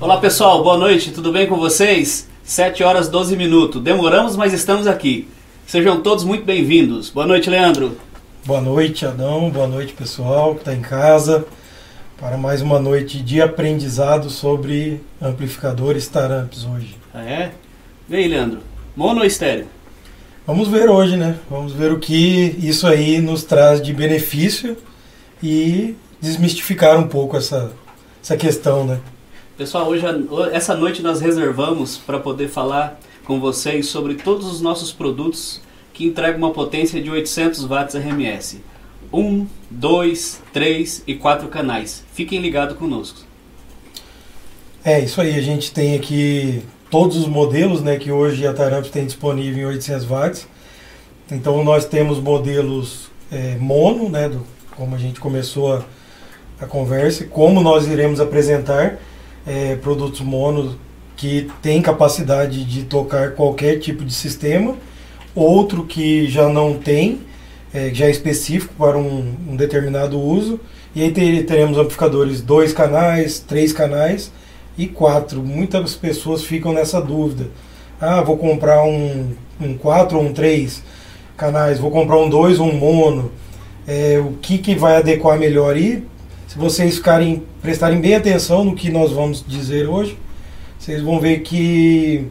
Olá pessoal, boa noite, tudo bem com vocês? 7 horas 12 minutos. Demoramos, mas estamos aqui. Sejam todos muito bem-vindos. Boa noite, Leandro. Boa noite, Adão. Boa noite, pessoal que está em casa. Para mais uma noite de aprendizado sobre amplificadores Taramps hoje. Ah, é? Vem aí, Leandro. Mono ou estéreo? Vamos ver hoje, né? Vamos ver o que isso aí nos traz de benefício e desmistificar um pouco essa, essa questão, né? Pessoal, hoje, essa noite nós reservamos para poder falar com vocês sobre todos os nossos produtos que entregam uma potência de 800 watts RMS. 1, 2, 3 e 4 canais. Fiquem ligados conosco. É, isso aí. A gente tem aqui todos os modelos né, que hoje a Taramps tem disponível em 800 watts. Então nós temos modelos é, mono, né, do, como a gente começou a, a conversa, como nós iremos apresentar é, produtos mono que tem capacidade de tocar qualquer tipo de sistema, outro que já não tem, é, já é específico para um, um determinado uso, e aí ter, teremos amplificadores dois canais, três canais e quatro. Muitas pessoas ficam nessa dúvida. Ah, vou comprar um, um quatro ou um três canais, vou comprar um dois ou um mono. É, o que, que vai adequar melhor? E se vocês ficarem, prestarem bem atenção no que nós vamos dizer hoje, vocês vão ver que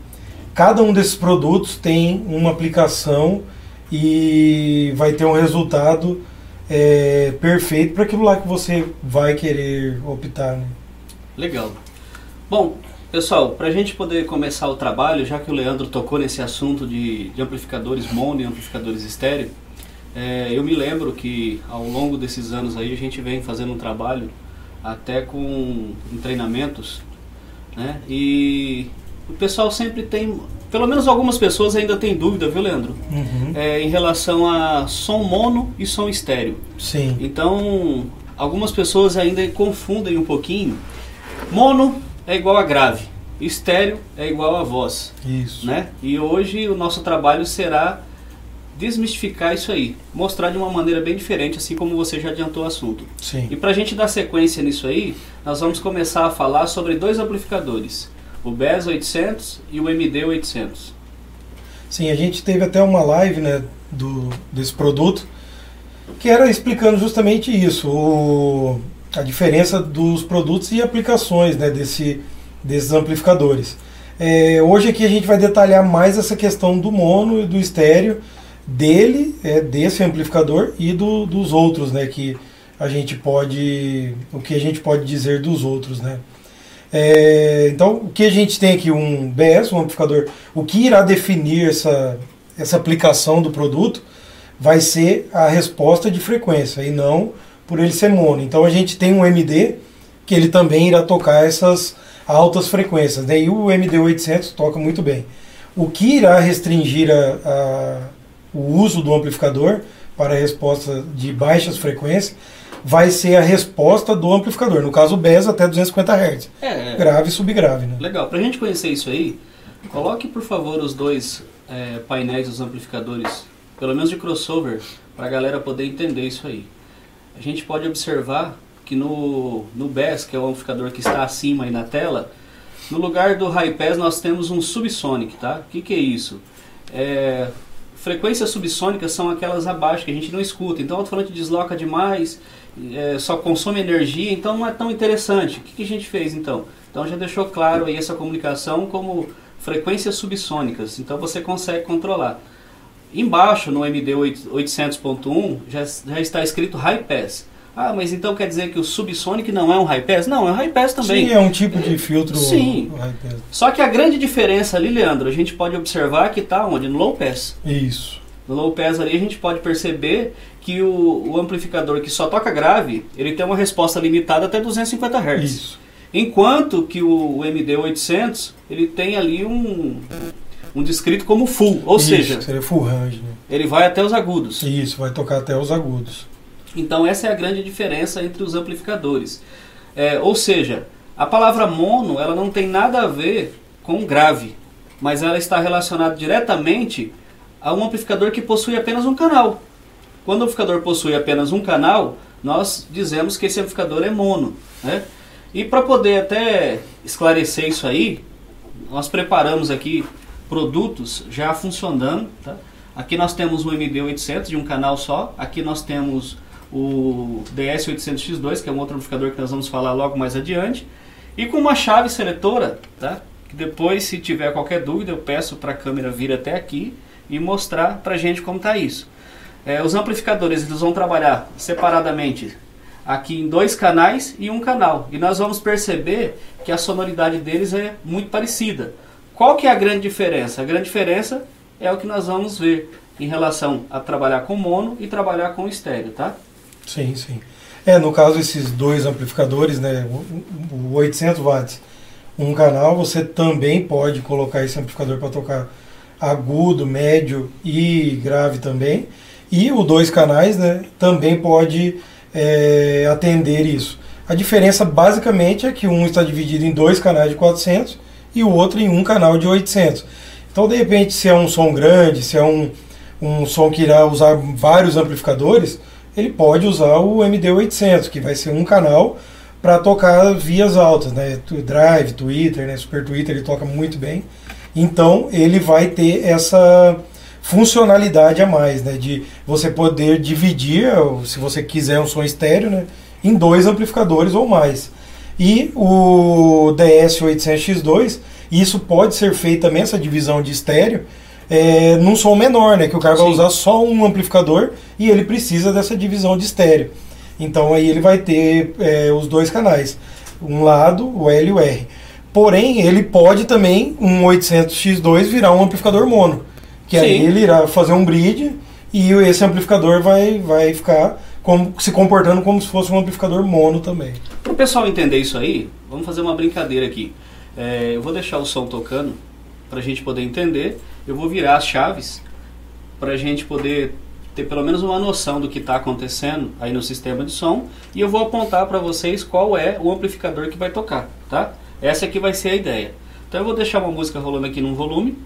cada um desses produtos tem uma aplicação e vai ter um resultado é, perfeito para aquilo lá que você vai querer optar. Né? Legal. Bom, pessoal, para a gente poder começar o trabalho, já que o Leandro tocou nesse assunto de, de amplificadores mono e amplificadores estéreo, é, eu me lembro que ao longo desses anos aí a gente vem fazendo um trabalho até com treinamentos, né? E o pessoal sempre tem, pelo menos algumas pessoas ainda têm dúvida, viu, Leandro? Uhum. É, em relação a som mono e som estéreo. Sim. Então, algumas pessoas ainda confundem um pouquinho. Mono é igual a grave, estéreo é igual a voz. Isso. Né? E hoje o nosso trabalho será desmistificar isso aí, mostrar de uma maneira bem diferente, assim como você já adiantou o assunto. Sim. E para a gente dar sequência nisso aí, nós vamos começar a falar sobre dois amplificadores, o BES 800 e o MD 800. Sim, a gente teve até uma live né, do, desse produto que era explicando justamente isso, o, a diferença dos produtos e aplicações né, desse, desses amplificadores. É, hoje aqui a gente vai detalhar mais essa questão do mono e do estéreo, dele, é, desse amplificador e do, dos outros, né, que a gente pode, o que a gente pode dizer dos outros, né. É, então, o que a gente tem aqui, um BS, um amplificador, o que irá definir essa, essa aplicação do produto vai ser a resposta de frequência e não por ele ser mono. Então a gente tem um MD que ele também irá tocar essas altas frequências, né? e o MD800 toca muito bem. O que irá restringir a, a, o uso do amplificador para a resposta de baixas frequências vai ser a resposta do amplificador, no caso o BES até 250 Hz, É, grave e subgrave. Né? legal. Para a gente conhecer isso aí, coloque por favor os dois é, painéis dos amplificadores, pelo menos de crossover, para a galera poder entender isso aí. A gente pode observar que no, no BES, que é o amplificador que está acima aí na tela, no lugar do high pass nós temos um subsonic, tá? O que, que é isso? É, frequências subsônicas são aquelas abaixo que a gente não escuta. Então o alto-falante desloca demais, é, só consome energia, então não é tão interessante. O que, que, a gente fez então? Então já deixou claro aí essa comunicação como frequências subsônicas. Então você consegue controlar. Embaixo no MD 800.1 já, já está escrito high pass. Ah, mas então quer dizer que o subsonic não é um high pass? Não, é um high pass também. Sim, é um tipo de filtro Sim. high pass. Só que a grande diferença ali, Leandro, a gente pode observar que está onde? No low pass. Isso. No low pass ali a gente pode perceber que o, o, amplificador que só toca grave, ele tem uma resposta limitada até 250 Hz. Isso. Enquanto que o, o MD800, ele tem ali um, um descrito como full, ou Isso, seja, seria full range. Né? ele vai até os agudos. Isso, vai tocar até os agudos. Então essa é a grande diferença entre os amplificadores. É, ou seja, a palavra mono ela não tem nada a ver com grave, mas ela está relacionada diretamente a um amplificador que possui apenas um canal. Quando o amplificador possui apenas um canal, nós dizemos que esse amplificador é mono. Né? E para poder até esclarecer isso aí, nós preparamos aqui produtos já funcionando. Tá? Aqui nós temos o MD800 de um canal só. Aqui nós temos o DS800X2, que é um outro amplificador que nós vamos falar logo mais adiante. E com uma chave seletora, tá? que depois, se tiver qualquer dúvida, eu peço para a câmera vir até aqui e mostrar para a gente como está isso. É, os amplificadores eles vão trabalhar separadamente aqui em dois canais e um canal. E nós vamos perceber que a sonoridade deles é muito parecida. Qual que é a grande diferença? A grande diferença é o que nós vamos ver em relação a trabalhar com mono e trabalhar com estéreo, tá? Sim, sim. É, no caso esses dois amplificadores, né, o 800 watts, um canal, você também pode colocar esse amplificador para tocar agudo, médio e grave também. E o dois canais, né, também pode é, atender isso. A diferença basicamente é que um está dividido em dois canais de 400 e o outro em um canal de 800. Então, de repente, se é um som grande, se é um, um som que irá usar vários amplificadores, ele pode usar o MD800, que vai ser um canal para tocar vias altas, né? Drive, Twitter, né? Super Twitter, ele toca muito bem. Então, ele vai ter essa funcionalidade a mais, né? De você poder dividir, se você quiser um som estéreo, né? Em dois amplificadores ou mais. E o DS800X2, isso pode ser feito também, essa divisão de estéreo, é, num som menor, né? Que o cara Sim. vai usar só um amplificador e ele precisa dessa divisão de estéreo. Então aí ele vai ter é, os dois canais, um lado, o L e o R. Porém, ele pode também, um 800X2, virar um amplificador mono. Que Sim. aí ele irá fazer um bridge e esse amplificador vai, vai ficar como, se comportando como se fosse um amplificador mono também. Para o pessoal entender isso aí, vamos fazer uma brincadeira aqui. É, eu vou deixar o som tocando para a gente poder entender. Eu vou virar as chaves para a gente poder ter pelo menos uma noção do que está acontecendo aí no sistema de som e eu vou apontar para vocês qual é o amplificador que vai tocar, tá? Essa aqui vai ser a ideia. Então eu vou deixar uma música rolando aqui num volume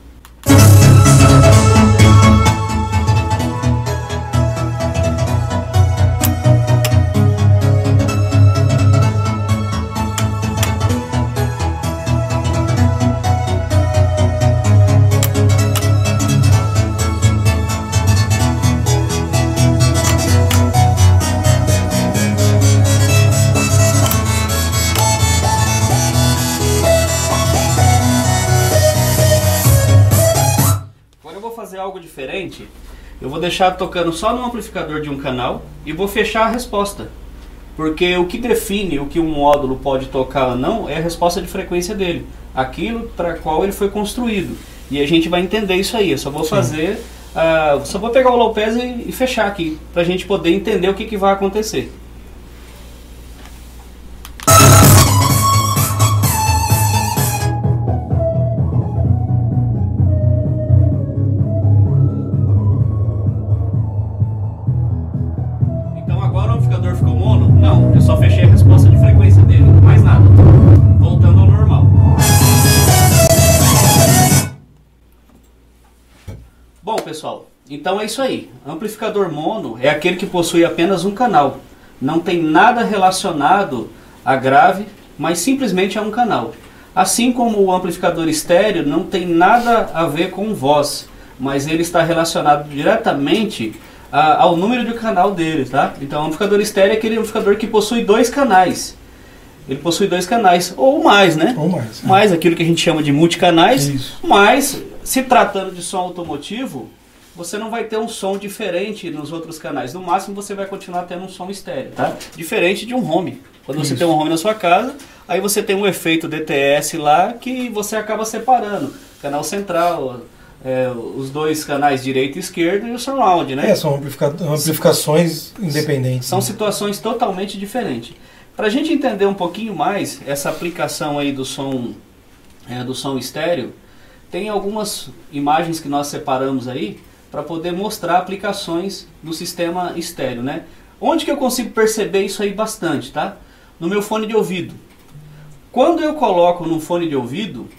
eu vou deixar tocando só no amplificador de um canal e vou fechar a resposta. Porque o que define o que um módulo pode tocar ou não é a resposta de frequência dele. Aquilo para qual ele foi construído. E a gente vai entender isso aí. Eu só vou Sim. fazer. Uh, só vou pegar o pass e, e fechar aqui. Para a gente poder entender o que, que vai acontecer. Então é isso aí. Amplificador mono é aquele que possui apenas um canal. Não tem nada relacionado a grave, mas simplesmente é um canal. Assim como o amplificador estéreo não tem nada a ver com voz, mas ele está relacionado diretamente a, ao número de canal dele, tá? Então o amplificador estéreo é aquele amplificador que possui dois canais. Ele possui dois canais, ou mais, né? Ou mais. É. Mais aquilo que a gente chama de multicanais, Isso. mas se tratando de som automotivo, você não vai ter um som diferente nos outros canais. No máximo você vai continuar tendo um som estéreo, tá? Diferente de um home. Quando você Isso. tem um home na sua casa, aí você tem um efeito DTS lá que você acaba separando. Canal central, é, os dois canais direito e esquerdo e o surround, né? É, são amplifica amplificações independentes. São né? situações totalmente diferentes. Para a gente entender um pouquinho mais essa aplicação aí do som, é, do som estéreo, tem algumas imagens que nós separamos aí para poder mostrar aplicações no sistema estéreo, né? Onde que eu consigo perceber isso aí bastante, tá? No meu fone de ouvido. Quando eu coloco no fone de ouvido,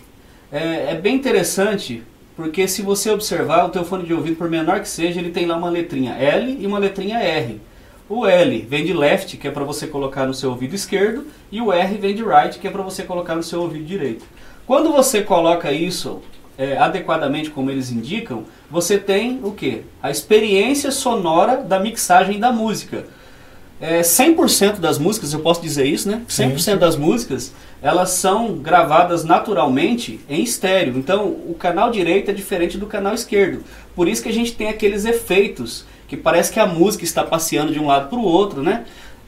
é, é, bem interessante, porque se você observar o teu fone de ouvido, por menor que seja, ele tem lá uma letrinha L e uma letrinha R. O L vem de left, que é para você colocar no seu ouvido esquerdo, e o R vem de right, que é para você colocar no seu ouvido direito. Quando você coloca isso é, adequadamente como eles indicam, você tem o que? A experiência sonora da mixagem da música. É, 100% das músicas, eu posso dizer isso, né? 100% Sim. das músicas, elas são gravadas naturalmente em estéreo. Então, o canal direito é diferente do canal esquerdo. Por isso que a gente tem aqueles efeitos que parece que a música está passeando de um lado para o outro, né?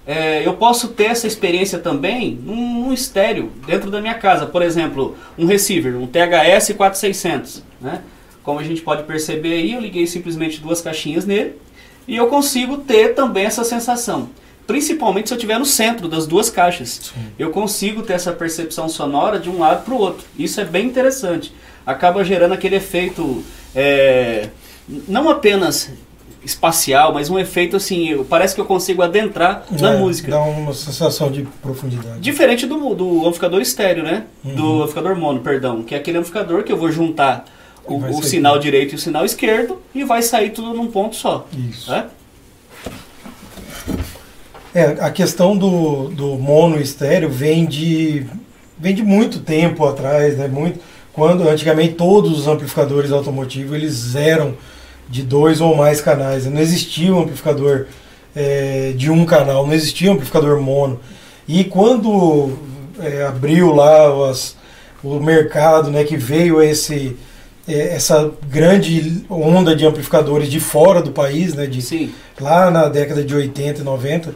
É, eu posso ter essa experiência também num, num, estéreo dentro da minha casa. Por exemplo, um receiver, um THS 4600. Né? Como a gente pode perceber aí, eu liguei simplesmente duas caixinhas nele e eu consigo ter também essa sensação. Principalmente se eu estiver no centro das duas caixas. Sim. Eu consigo ter essa percepção sonora de um lado para o outro. Isso é bem interessante. Acaba gerando aquele efeito, é, não apenas espacial, mas um efeito assim, parece que eu consigo adentrar é, na música. Dá uma sensação de profundidade. Diferente do, do amplificador estéreo, né? Uhum. Do amplificador mono, perdão, que é aquele amplificador que eu vou juntar o, o sinal direito e o sinal esquerdo e vai sair tudo num ponto só. Isso. É, é a questão do, do mono estéreo vem de, vem de muito tempo atrás, né? Muito, quando antigamente todos os amplificadores automotivos eles eram de dois ou mais canais. Não existia um amplificador é, de um canal, não existia um amplificador mono. E quando é, abriu lá as, o mercado, né, que veio esse é, essa grande onda de amplificadores de fora do país, né, de Sim. lá na década de 80 e 90,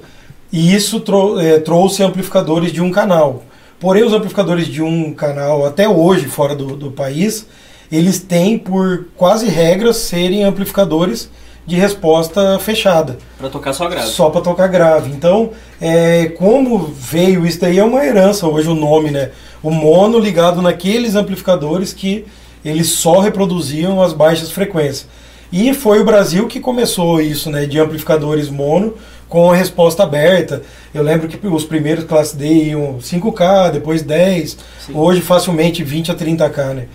e isso trou é, trouxe amplificadores de um canal. Porém, os amplificadores de um canal até hoje fora do, do país eles têm por quase regra serem amplificadores de resposta fechada. Para tocar só grave. Só para tocar grave. Então, é, como veio isso daí é uma herança hoje o nome, né? O mono ligado naqueles amplificadores que eles só reproduziam as baixas frequências. E foi o Brasil que começou isso, né, de amplificadores mono com a resposta aberta. Eu lembro que os primeiros classe D iam 5K, depois 10, Sim. hoje facilmente 20 a 30K, né?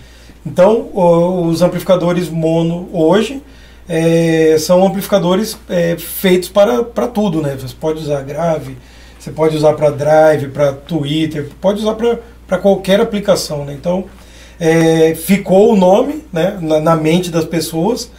Então, os amplificadores mono hoje é, são amplificadores é, feitos para, para tudo, né? Você pode usar grave, você pode usar para drive, para Twitter, pode usar para qualquer aplicação, né? Então, é, ficou o nome né, na, na, mente das pessoas,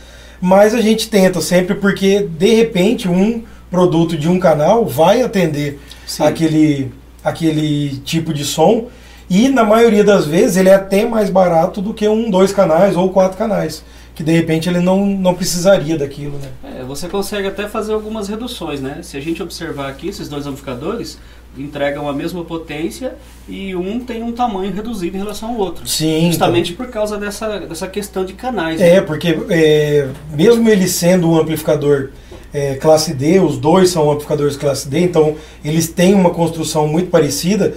mas a gente tenta sempre porque, de repente, um produto de um canal vai atender aquele, aquele tipo de som e na maioria das vezes ele é até mais barato do que um dois canais ou quatro canais. Que de repente ele não, não precisaria daquilo, né? É, você consegue até fazer algumas reduções, né? Se a gente observar aqui, esses dois amplificadores entregam a mesma potência e um tem um tamanho reduzido em relação ao outro. Sim. Justamente então... por causa dessa, dessa questão de canais. É, né? porque é, mesmo ele sendo um amplificador é, classe D, os dois são amplificadores classe D, então eles têm uma construção muito parecida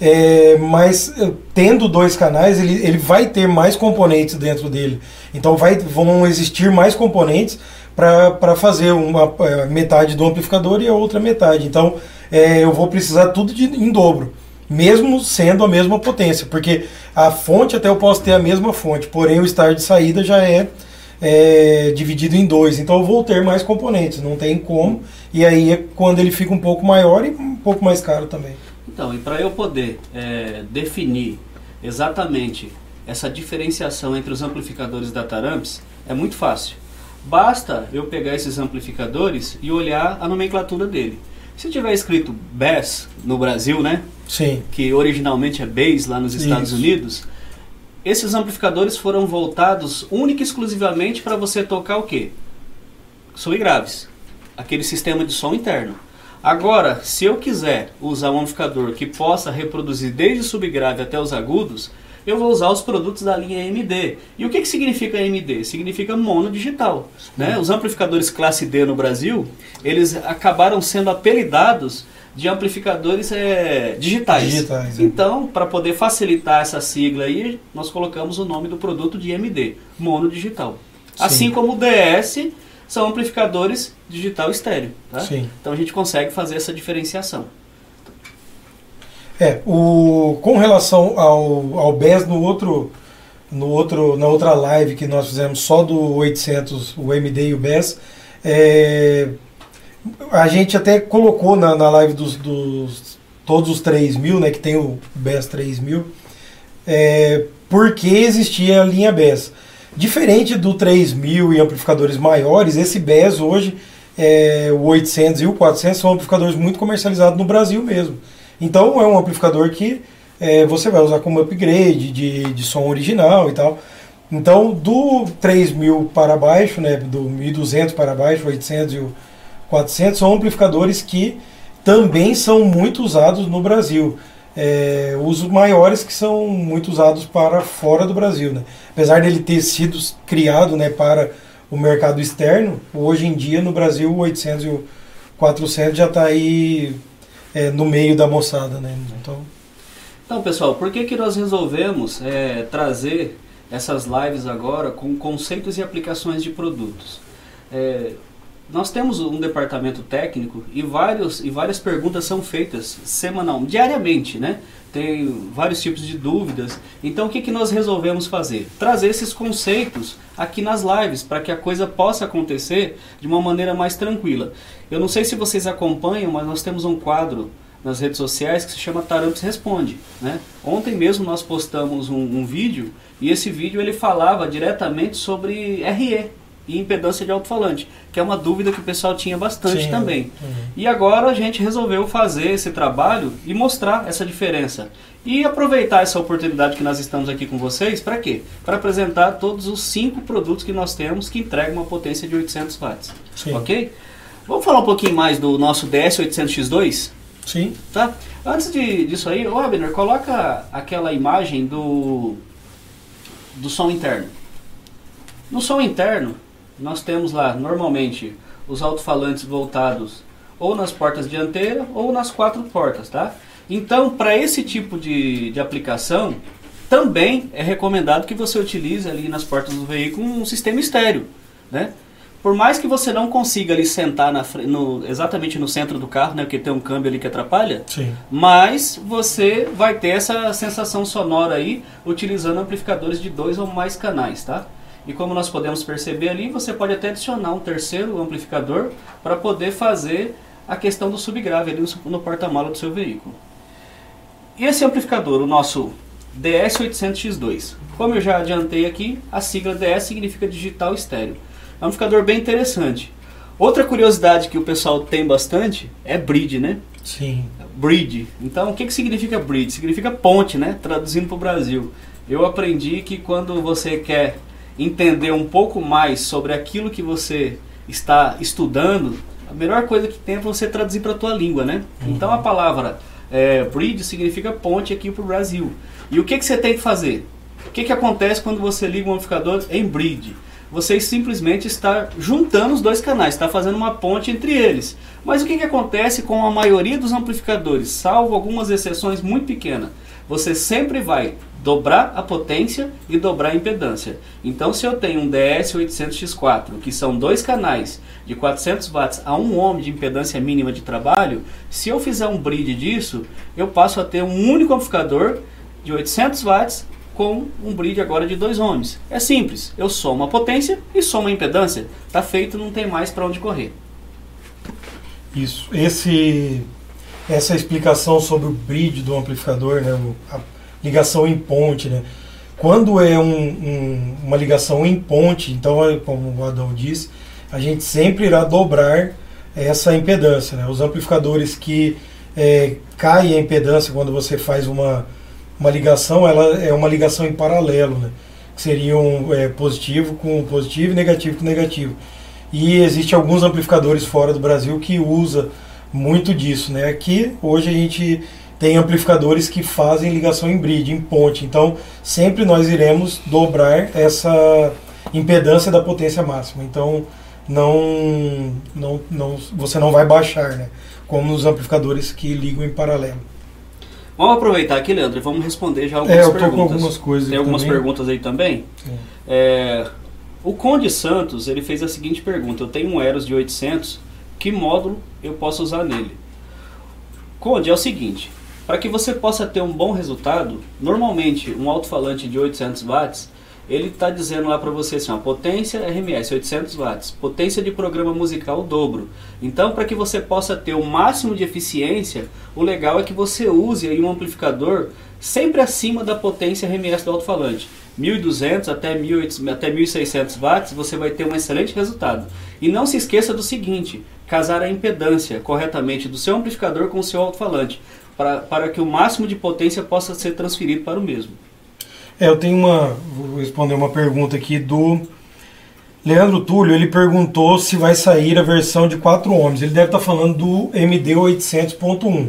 é, mas eh, tendo dois canais, ele, ele vai ter mais componentes dentro dele. Então vai, vão existir mais componentes para fazer uma é, metade do amplificador e a outra metade. Então é, eu vou precisar tudo de, em dobro, mesmo sendo a mesma potência, porque a fonte até eu posso ter a mesma fonte, porém o estar de saída já é, é dividido em dois. Então eu vou ter mais componentes, não tem como. E aí é quando ele fica um pouco maior e um pouco mais caro também. Então, e para eu poder é, definir exatamente essa diferenciação entre os amplificadores da Taramps, é muito fácil. Basta eu pegar esses amplificadores e olhar a nomenclatura dele. Se tiver escrito Bass no Brasil, né? Sim. Que originalmente é Bass lá nos Estados Isso. Unidos, esses amplificadores foram voltados única e exclusivamente para você tocar o quê? E graves. Aquele sistema de som interno. Agora, se eu quiser usar um amplificador que possa reproduzir desde o subgrave até os agudos, eu vou usar os produtos da linha AMD. E o que, que significa AMD? Significa monodigital. Né? Os amplificadores classe D no Brasil, eles acabaram sendo apelidados de amplificadores é, digitais. digitais é. Então, para poder facilitar essa sigla aí, nós colocamos o nome do produto de AMD, monodigital. Sim. Assim como o DS são amplificadores digital estéreo. Tá? Sim. Então a gente consegue fazer essa diferenciação. É, o, com relação ao, ao BES no outro, no outro, na outra live que nós fizemos só do 800, o MD e o BES, é, A gente até colocou na, na live dos, dos todos os 3 mil, né, que tem o BES 3000, é, porque existia a linha BES. Diferente do 3000 e amplificadores maiores, esse BES hoje, é, o 800 e o 400 são amplificadores muito comercializados no Brasil mesmo. Então é um amplificador que é, você vai usar como upgrade de, de som original e tal. Então do 3000 para baixo, né, do 1200 para baixo, 800 e o 400 são amplificadores que também são muito usados no Brasil. É, os maiores que são muito usados para fora do Brasil. Né? Apesar dele ter sido criado né, para o mercado externo, hoje em dia no Brasil o 800 e o 400 já está aí é, no meio da moçada. Né? Então... então, pessoal, por que, que nós resolvemos é, trazer essas lives agora com conceitos e aplicações de produtos? Nós temos um departamento técnico e, vários, e várias perguntas são feitas semanal, diariamente, né? Tem vários tipos de dúvidas. Então o que, que nós resolvemos fazer? Trazer esses conceitos aqui nas lives para que a coisa possa acontecer de uma maneira mais tranquila. Eu não sei se vocês acompanham, mas nós temos um quadro nas redes sociais que se chama Taramps Responde. Né? Ontem mesmo nós postamos um, um vídeo e esse vídeo ele falava diretamente sobre RE, e impedância de alto-falante, que é uma dúvida que o pessoal tinha bastante Sim, também. Uhum. E agora a gente resolveu fazer esse trabalho e mostrar essa diferença. E aproveitar essa oportunidade que nós estamos aqui com vocês, para quê? Para apresentar todos os cinco produtos que nós temos que entregam uma potência de 800 watts. Sim. Ok? Vamos falar um pouquinho mais do nosso DS800X2? Sim. Tá? Antes de, disso aí, ô Abner, coloca aquela imagem do, do som interno. No som interno, nós temos lá normalmente os alto-falantes voltados ou nas portas dianteiras ou nas quatro portas, tá? Então, para esse tipo de, de aplicação, também é recomendado que você utilize ali nas portas do veículo um sistema estéreo, né? Por mais que você não consiga ali sentar na, no, exatamente no centro do carro, né, porque tem um câmbio ali que atrapalha, Sim. mas você vai ter essa sensação sonora aí utilizando amplificadores de dois ou mais canais, tá? E como nós podemos perceber ali, você pode até adicionar um terceiro amplificador para poder fazer a questão do subgrave ali no, no porta-mala do seu veículo. E esse amplificador, o nosso DS800X2. Como eu já adiantei aqui, a sigla DS significa digital estéreo. É um amplificador bem interessante. Outra curiosidade que o pessoal tem bastante é bridge, né? Sim. Bridge. Então, o que, que significa bridge? Significa ponte, né? Traduzindo para o Brasil. Eu aprendi que quando você quer entender um pouco mais sobre aquilo que você está estudando, a melhor coisa que tem é você traduzir para a tua língua, né? Uhum. Então a palavra é, bridge significa ponte aqui para o Brasil. E o que, que você tem que fazer? O que, que acontece quando você liga um amplificador em bridge? Você simplesmente está juntando os dois canais, está fazendo uma ponte entre eles. Mas o que, que acontece com a maioria dos amplificadores, salvo algumas exceções muito pequenas? Você sempre vai dobrar a potência e dobrar a impedância. Então, se eu tenho um DS800X4, que são dois canais de 400 watts a 1 ohm de impedância mínima de trabalho, se eu fizer um bridge disso, eu passo a ter um único amplificador de 800 watts com um bridge agora de 2 ohms. É simples, eu somo a potência e somo a impedância. Está feito, não tem mais para onde correr. Isso. Esse, essa explicação sobre o bridge do amplificador, né, a ligação em ponte, né? Quando é um, um, uma ligação em ponte, então, é, como o Adão disse, a gente sempre irá dobrar essa impedância. Né? Os amplificadores que é, caem a impedância quando você faz uma, uma ligação, ela é uma ligação em paralelo, né? que seria um é, positivo com positivo e negativo com negativo. E existe alguns amplificadores fora do Brasil que usa muito disso. Né? Aqui, hoje a gente tem amplificadores que fazem ligação em bridge, em ponte. Então, sempre nós iremos dobrar essa impedância da potência máxima. Então, não, não, não, você não vai baixar, né? Como nos amplificadores que ligam em paralelo. Vamos aproveitar aqui, Leandro, e vamos responder já algumas é, eu perguntas. Com algumas coisas Tem algumas também. perguntas aí também? É, o Conde Santos, ele fez a seguinte pergunta. Eu tenho um Eros de 800, que módulo eu posso usar nele? Conde, é o seguinte, para que você possa ter um bom resultado, normalmente um alto-falante de 800 watts, ele está dizendo lá para você assim, ó, potência RMS 800 watts, potência de programa musical o dobro. Então, para que você possa ter o máximo de eficiência, o legal é que você use aí um amplificador sempre acima da potência RMS do alto-falante. 1.200 até 1.800, até 1.600 watts, você vai ter um excelente resultado. E não se esqueça do seguinte, casar a impedância corretamente do seu amplificador com o seu alto-falante, para, para que o máximo de potência possa ser transferido para o mesmo. É, eu tenho uma. Vou responder uma pergunta aqui do Leandro Túlio. Ele perguntou se vai sair a versão de 4 ohms. Ele deve estar falando do MD800.1.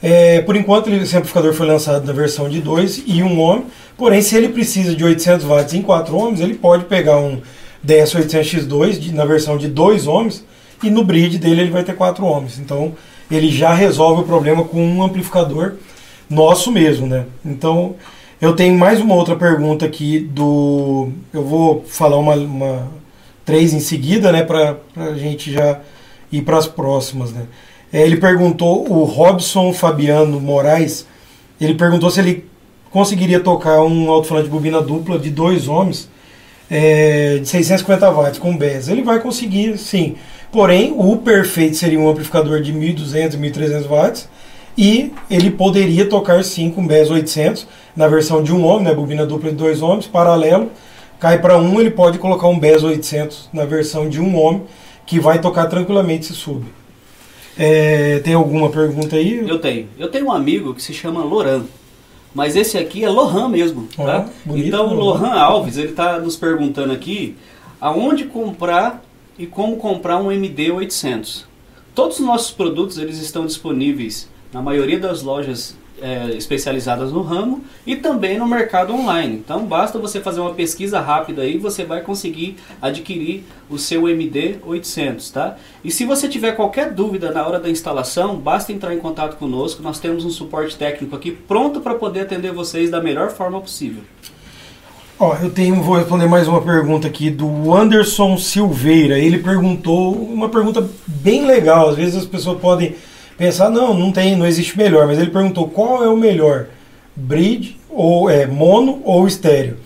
É, por enquanto, esse amplificador foi lançado na versão de 2 e 1 ohm. Porém, se ele precisa de 800 watts em 4 ohms, ele pode pegar um DS800X2 na versão de 2 ohms e no bridge dele ele vai ter 4 ohms. Então, ele já resolve o problema com um amplificador nosso mesmo, né? Então, eu tenho mais uma outra pergunta aqui do. Eu vou falar uma, uma três em seguida, né, para a gente já ir para as próximas, né. É, ele perguntou, o Robson Fabiano Moraes, ele perguntou se ele conseguiria tocar um alto-falante de bobina dupla de dois ohms é, de 650 watts com BES. Ele vai conseguir, sim. Porém, o perfeito seria um amplificador de 1200, 1300 watts e ele poderia tocar sim com BES 800 na versão de um ohm, né, bobina dupla de dois ohms, paralelo, cai para um, ele pode colocar um BES 800 na versão de um ohm, que vai tocar tranquilamente esse sub. É, tem alguma pergunta aí? Eu tenho. Eu tenho um amigo que se chama Loran. Mas esse aqui é Lohan mesmo, tá? bonito, então o Lohan Alves, ele está nos perguntando aqui aonde comprar e como comprar um MD800. Todos os nossos produtos eles estão disponíveis na maioria das lojas é, especializadas no ramo e também no mercado online. Então basta você fazer uma pesquisa rápida aí, você vai conseguir adquirir o seu MD 800, tá? E se você tiver qualquer dúvida na hora da instalação, basta entrar em contato conosco. Nós temos um suporte técnico aqui pronto para poder atender vocês da melhor forma possível. Ó, eu tenho, vou responder mais uma pergunta aqui do Anderson Silveira. Ele perguntou uma pergunta bem legal. Às vezes as pessoas podem pensar, não, não tem, não existe melhor, mas ele perguntou qual é o melhor, bridge ou é, mono ou estéreo.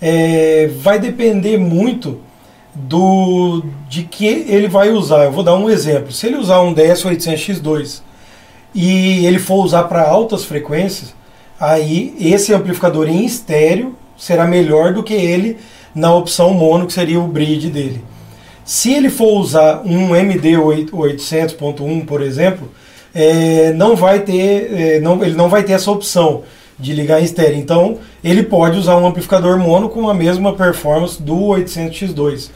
É, vai depender muito do de que ele vai usar. Eu vou dar um exemplo. Se ele usar um DS800X2 e ele for usar para altas frequências, aí esse amplificador em estéreo será melhor do que ele na opção mono, que seria o bridge dele. Se ele for usar um MD800.1, por exemplo, é, não vai ter, é, não, ele não vai ter essa opção de ligar em estéreo. Então, ele pode usar um amplificador mono com a mesma performance do 800X2.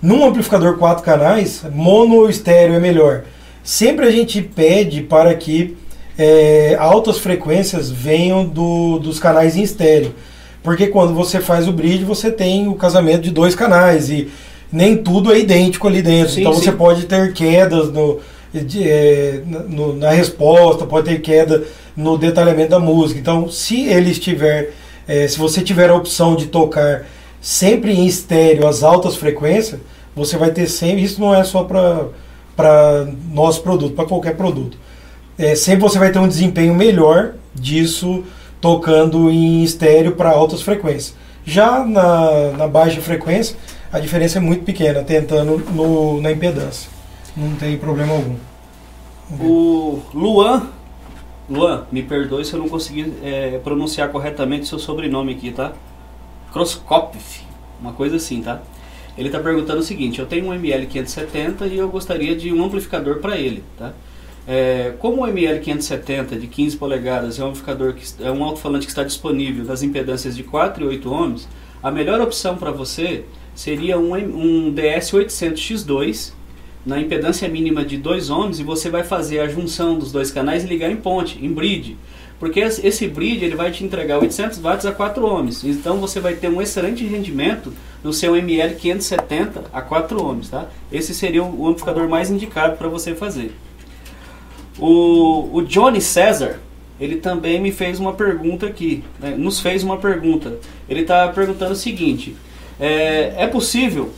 Num amplificador 4 canais, mono ou estéreo é melhor. Sempre a gente pede para que é, altas frequências venham do, dos canais em estéreo. Porque quando você faz o bridge, você tem o casamento de dois canais e nem tudo é idêntico ali dentro. Sim, então sim. você pode ter quedas no, de, é, no, na resposta, pode ter queda no detalhamento da música. Então, se ele estiver, é, se você tiver a opção de tocar sempre em estéreo as altas frequências, você vai ter sempre. Isso não é só para nosso produto, para qualquer produto. É, sempre você vai ter um desempenho melhor disso tocando em estéreo para altas frequências. Já na, na baixa frequência, a diferença é muito pequena, tentando no, na impedância. Não tem problema algum. O Luan, Luan, me perdoe se eu não conseguir é, pronunciar corretamente seu sobrenome aqui, tá? Kroskopf, uma coisa assim, tá? Ele está perguntando o seguinte: eu tenho um ML570 e eu gostaria de um amplificador para ele, tá? É, como o ML570 de 15 polegadas é um amplificador que é um alto-falante que está disponível nas impedâncias de 4 e 8 ohms, a melhor opção para você seria um, um DS800X2 na impedância mínima de 2 ohms e você vai fazer a junção dos dois canais e ligar em ponte, em bridge. Porque esse bridge ele vai te entregar 800 watts a 4 ohms. Então você vai ter um excelente rendimento no seu ML 570 a 4 ohms. Tá? Esse seria o amplificador mais indicado para você fazer. O, o Johnny César, ele também me fez uma pergunta aqui, né? nos fez uma pergunta. Ele está perguntando o seguinte: é, é possível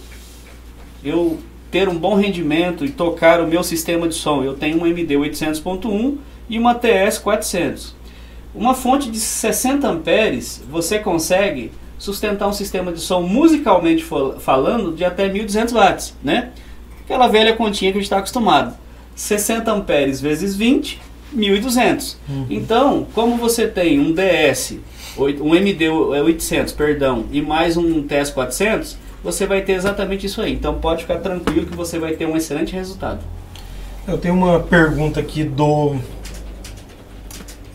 eu ter um bom rendimento e tocar o meu sistema de som. Eu tenho um MD 800.1 e uma TS 400. Uma fonte de 60 amperes você consegue sustentar um sistema de som musicalmente falando de até 1200 watts, né? Aquela velha continha que a gente está acostumado. 60 amperes vezes 20, 1200. Uhum. Então, como você tem um DS, um MD 800, perdão, e mais um TS 400, você vai ter exatamente isso aí. Então, pode ficar tranquilo que você vai ter um excelente resultado. Eu tenho uma pergunta aqui do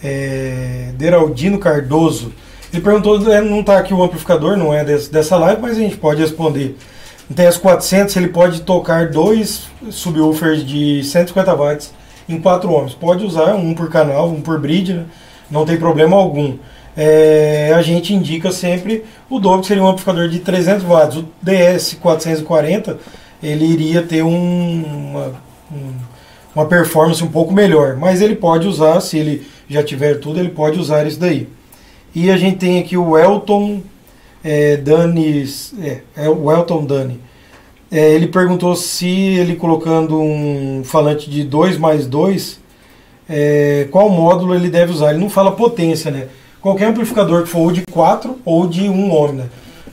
é, Deraldino Cardoso. Ele perguntou, é, não está aqui o amplificador, não é desse, dessa live, mas a gente pode responder. No TS400 ele pode tocar dois subwoofers de 150 watts em 4 ohms. Pode usar um por canal, um por bridge, né? não tem problema algum. É, a gente indica sempre o dobro, que seria um amplificador de 300 watts. O DS440 ele iria ter um, uma, um, uma performance um pouco melhor, mas ele pode usar, se ele já tiver tudo, ele pode usar isso daí. E a gente tem aqui o Elton é, Dani, é, é o Elton Dani. É, ele perguntou se ele colocando um falante de 2 mais 2, é, qual módulo ele deve usar. Ele não fala potência, né? Qualquer amplificador que for ou de 4 ou de 1 um ohm, né?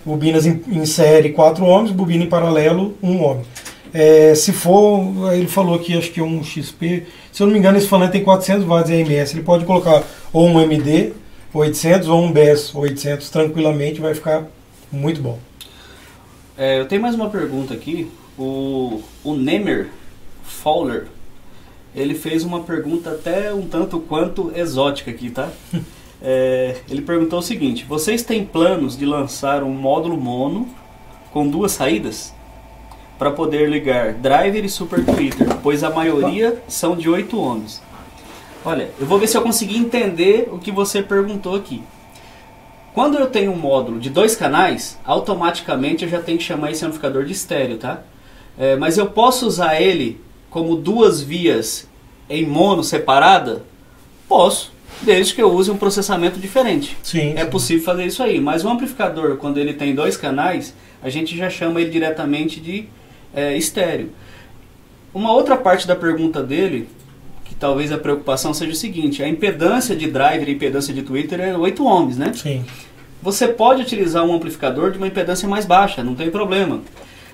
Bobinas em, em, série 4 ohms, bobina em paralelo 1 um ohm. É, se for, ele falou aqui, acho que é um XP, se eu não me engano, esse falante tem 400 watts em AMS. Ele pode colocar ou um MD 800 ou um BES 800 tranquilamente, vai ficar muito bom. É, eu tenho mais uma pergunta aqui. O, o Nemer Fowler, ele fez uma pergunta até um tanto quanto exótica aqui, tá? é, ele perguntou o seguinte: Vocês têm planos de lançar um módulo mono com duas saídas? Para poder ligar driver e super tweeter, pois a maioria são de 8 ohms. Olha, eu vou ver se eu consegui entender o que você perguntou aqui. Quando eu tenho um módulo de dois canais, automaticamente eu já tenho que chamar esse amplificador de estéreo, tá? É, mas eu posso usar ele como duas vias em mono separada? Posso, desde que eu use um processamento diferente. Sim, é sim. possível fazer isso aí. Mas o amplificador, quando ele tem dois canais, a gente já chama ele diretamente de é, estéreo. Uma outra parte da pergunta dele talvez a preocupação seja o seguinte: a impedância de driver e impedância de Twitter é 8 ohms, né? Sim. Você pode utilizar um amplificador de uma impedância mais baixa, não tem problema.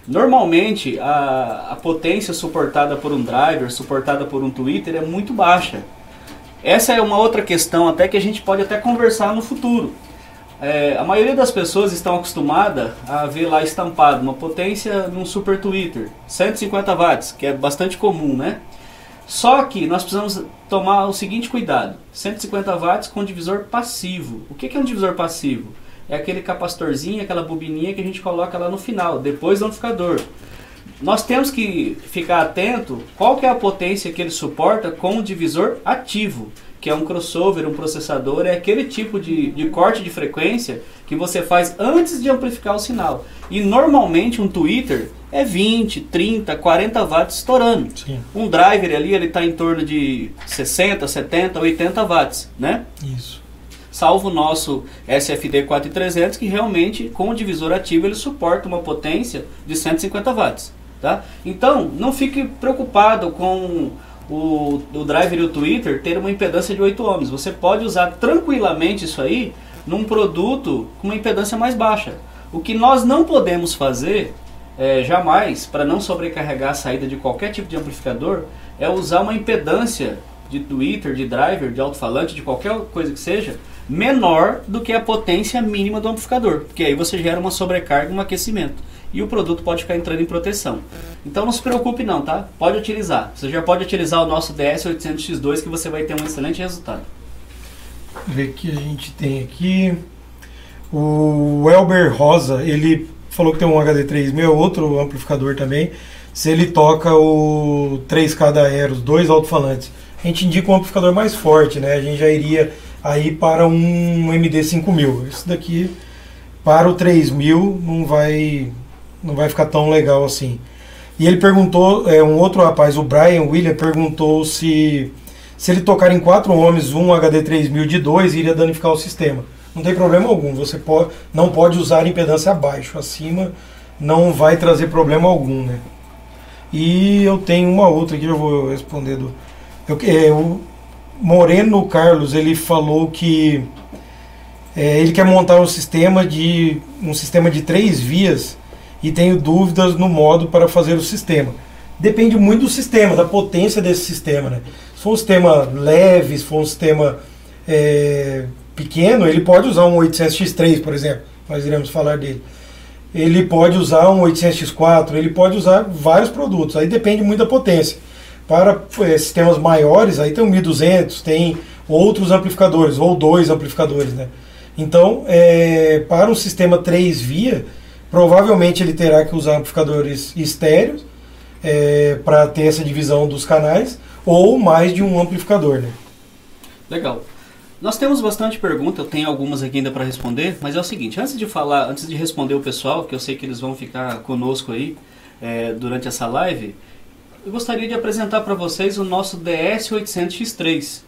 Normalmente, a, a potência suportada por um driver, suportada por um Twitter, é muito baixa. Essa é uma outra questão até que a gente pode até conversar no futuro. É, a maioria das pessoas estão acostumada a ver lá estampado uma potência num super Twitter, 150 watts, que é bastante comum, né? Só que nós precisamos tomar o seguinte cuidado: 150 watts com divisor passivo. O que é um divisor passivo? É aquele capacitorzinho, aquela bobininha que a gente coloca lá no final, depois do amplificador. Nós temos que ficar atento qual que é a potência que ele suporta com o divisor ativo, que é um crossover, um processador, é aquele tipo de, de corte de frequência que você faz antes de amplificar o sinal. E normalmente um tweeter é 20, 30, 40 watts estourando. Sim. Um driver ali, ele está em torno de 60, 70, 80 watts, né? Isso. Salvo o nosso SFD 4300, que realmente, com o divisor ativo, ele suporta uma potência de 150 watts, tá? Então, não fique preocupado com o, o driver e o Twitter ter uma impedância de 8 ohms. Você pode usar tranquilamente isso aí num produto com uma impedância mais baixa. O que nós não podemos fazer é, jamais, para não sobrecarregar a saída de qualquer tipo de amplificador, é usar uma impedância de Twitter, de driver, de alto-falante, de qualquer coisa que seja, menor do que a potência mínima do amplificador, porque aí você gera uma sobrecarga, um aquecimento. E o produto pode ficar entrando em proteção. Então não se preocupe não, tá? Pode utilizar. Você já pode utilizar o nosso DS800X2 que você vai ter um excelente resultado. Ver que a gente tem aqui o Elber Rosa, ele falou que tem um HD3000, é outro amplificador também. Se ele toca o 3K da Aeros, dois alto-falantes, a gente indica um amplificador mais forte, né? A gente já iria aí para um MD5000. Isso daqui para o 3000 não vai não vai ficar tão legal assim. E ele perguntou, é, um outro rapaz, o Brian William, perguntou se se ele tocar em 4 ohms um HD3000 de 2 iria danificar o sistema não tem problema algum. Você pode, não pode usar impedância abaixo, acima não vai trazer problema algum, né? E eu tenho uma outra aqui, eu vou responder do. Eu, é, o Moreno Carlos ele falou que É, ele quer montar um sistema de um sistema de três vias e tenho dúvidas no modo para fazer o sistema. Depende muito do sistema, da potência desse sistema. Né? Se for um sistema leve, se for um sistema é, pequeno, ele pode usar um 800X3, por exemplo. Nós iremos falar dele. Ele pode usar um 800X4, ele pode usar vários produtos. Aí depende muito da potência. Para é, sistemas maiores, aí tem um 1200, tem outros amplificadores, ou dois amplificadores, né? Então, é, para um sistema 3 via, provavelmente ele terá que usar amplificadores estéreos é, para ter essa divisão dos canais, ou mais de um amplificador, né? Legal. Nós temos bastante pergunta, eu tenho algumas aqui ainda para responder, mas é o seguinte, antes de falar, antes de responder o pessoal, que eu sei que eles vão ficar conosco aí é, durante essa live, eu gostaria de apresentar para vocês o nosso DS800X3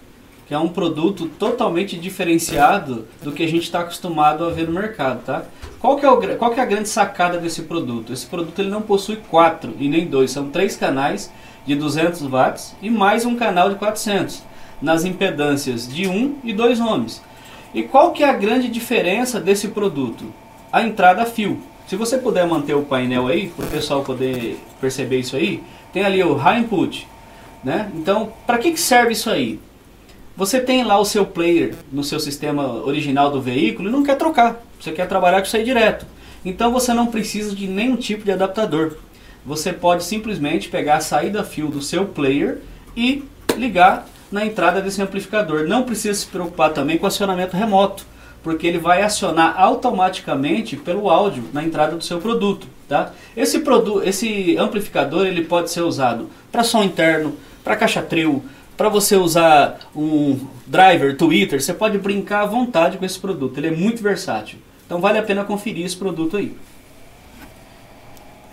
que é um produto totalmente diferenciado do que a gente está acostumado a ver no mercado, tá? Qual que, é o, qual que é a grande sacada desse produto? Esse produto ele não possui quatro e nem dois, são três canais de 200 watts e mais um canal de 400 nas impedâncias de 1 e 2 ohms. E qual que é a grande diferença desse produto? A entrada fio. Se você puder manter o painel aí, para o pessoal poder perceber isso aí, tem ali o high input. Né? Então, para que, que serve isso aí? Você tem lá o seu player no seu sistema original do veículo e não quer trocar. Você quer trabalhar com isso aí direto. Então você não precisa de nenhum tipo de adaptador. Você pode simplesmente pegar a saída fio do seu player e ligar na entrada desse amplificador. Não precisa se preocupar também com acionamento remoto, porque ele vai acionar automaticamente pelo áudio na entrada do seu produto. Tá? Esse, produ esse amplificador ele pode ser usado para som interno, para caixa trio, para você usar um driver Twitter, você pode brincar à vontade com esse produto. Ele é muito versátil. Então vale a pena conferir esse produto aí.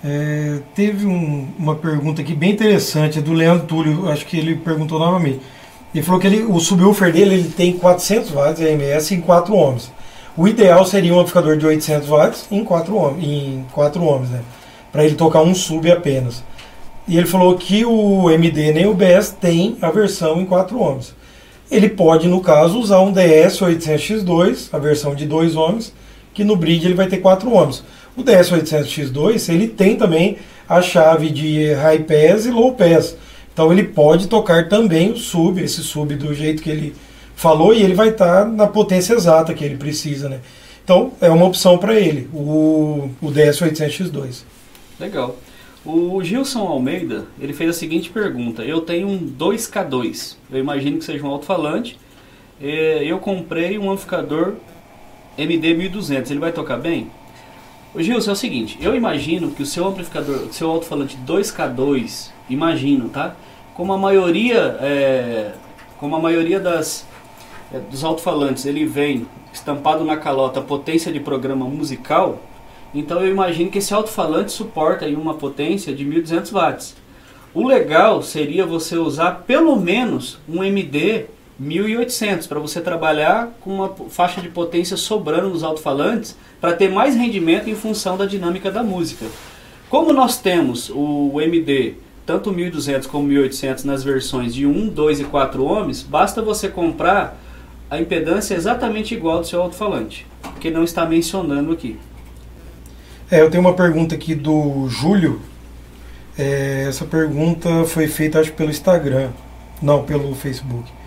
É, teve um, uma pergunta aqui bem interessante, é do Leandro Túlio, acho que ele perguntou novamente. Ele falou que ele, o subwoofer dele ele tem 400 watts AMS em 4 ohms. O ideal seria um amplificador de 800 watts em 4 ohms, em 4 ohms né? para ele tocar um sub apenas. E ele falou que o MD nem o BS tem a versão em 4 ohms. Ele pode, no caso, usar um DS800X2, a versão de 2 ohms, que no bridge ele vai ter 4 ohms. O DS800X2 ele tem também a chave de high pass e low pass. Então ele pode tocar também o sub, esse sub do jeito que ele falou, e ele vai estar tá na potência exata que ele precisa. Né? Então é uma opção para ele, o, o DS800X2. Legal. O Gilson Almeida, ele fez a seguinte pergunta. Eu tenho um 2K2, eu imagino que seja um alto-falante. É, eu comprei um amplificador MD1200, ele vai tocar bem? O Gilson, é o seguinte, eu imagino que o seu amplificador, seu alto-falante 2K2, imagino, tá? Como a maioria, é, como a maioria das, é, dos alto-falantes, ele vem estampado na calota potência de programa musical, então eu imagino que esse alto-falante suporta aí uma potência de 1200 watts. O legal seria você usar pelo menos um MD 1800 para você trabalhar com uma faixa de potência sobrando nos alto-falantes para ter mais rendimento em função da dinâmica da música. Como nós temos o MD tanto 1200 como 1800 nas versões de 1, 2 e 4 ohms, basta você comprar a impedância exatamente igual do seu alto-falante, que não está mencionando aqui. É, eu tenho uma pergunta aqui do Júlio. É, essa pergunta foi feita, acho, pelo Instagram, não pelo Facebook.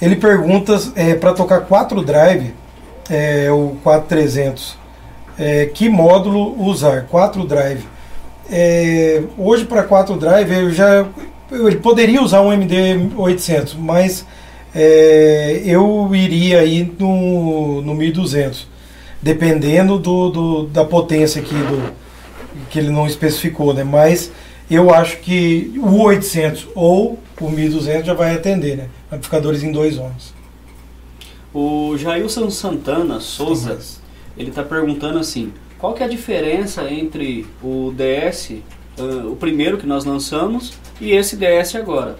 Ele pergunta é, para tocar 4 drive, é, o 4300, é, que módulo usar? 4 drive. É, hoje para 4 drive eu já ele poderia usar um MD 800, mas é, eu iria aí no, no 1200 dependendo do, do, da potência aqui do, que ele não especificou, né? Mas eu acho que o 800 ou o 1200 já vai atender, né? Amplificadores em dois ohms. O Jailson Santana Souza, ele está perguntando assim, qual que é a diferença entre o DS, uh, o primeiro que nós lançamos, e esse DS agora?